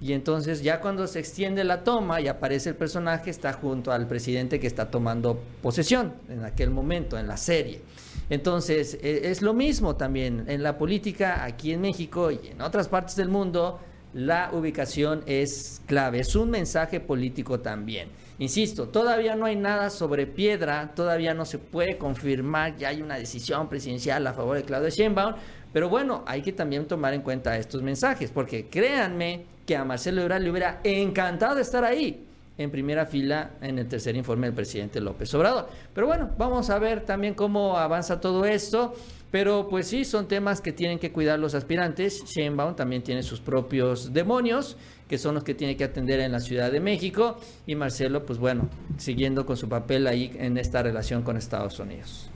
Y entonces ya cuando se extiende la toma y aparece el personaje, está junto al presidente que está tomando posesión en aquel momento, en la serie. Entonces e, es lo mismo también en la política aquí en México y en otras partes del mundo, la ubicación es clave, es un mensaje político también. Insisto, todavía no hay nada sobre piedra, todavía no se puede confirmar que hay una decisión presidencial a favor de Claudio Sheinbaum, pero bueno, hay que también tomar en cuenta estos mensajes, porque créanme que a Marcelo Ebrard le hubiera encantado estar ahí en primera fila en el tercer informe del presidente López Obrador. Pero bueno, vamos a ver también cómo avanza todo esto. Pero pues sí, son temas que tienen que cuidar los aspirantes. Sheinbaum también tiene sus propios demonios, que son los que tiene que atender en la Ciudad de México. Y Marcelo, pues bueno, siguiendo con su papel ahí en esta relación con Estados Unidos.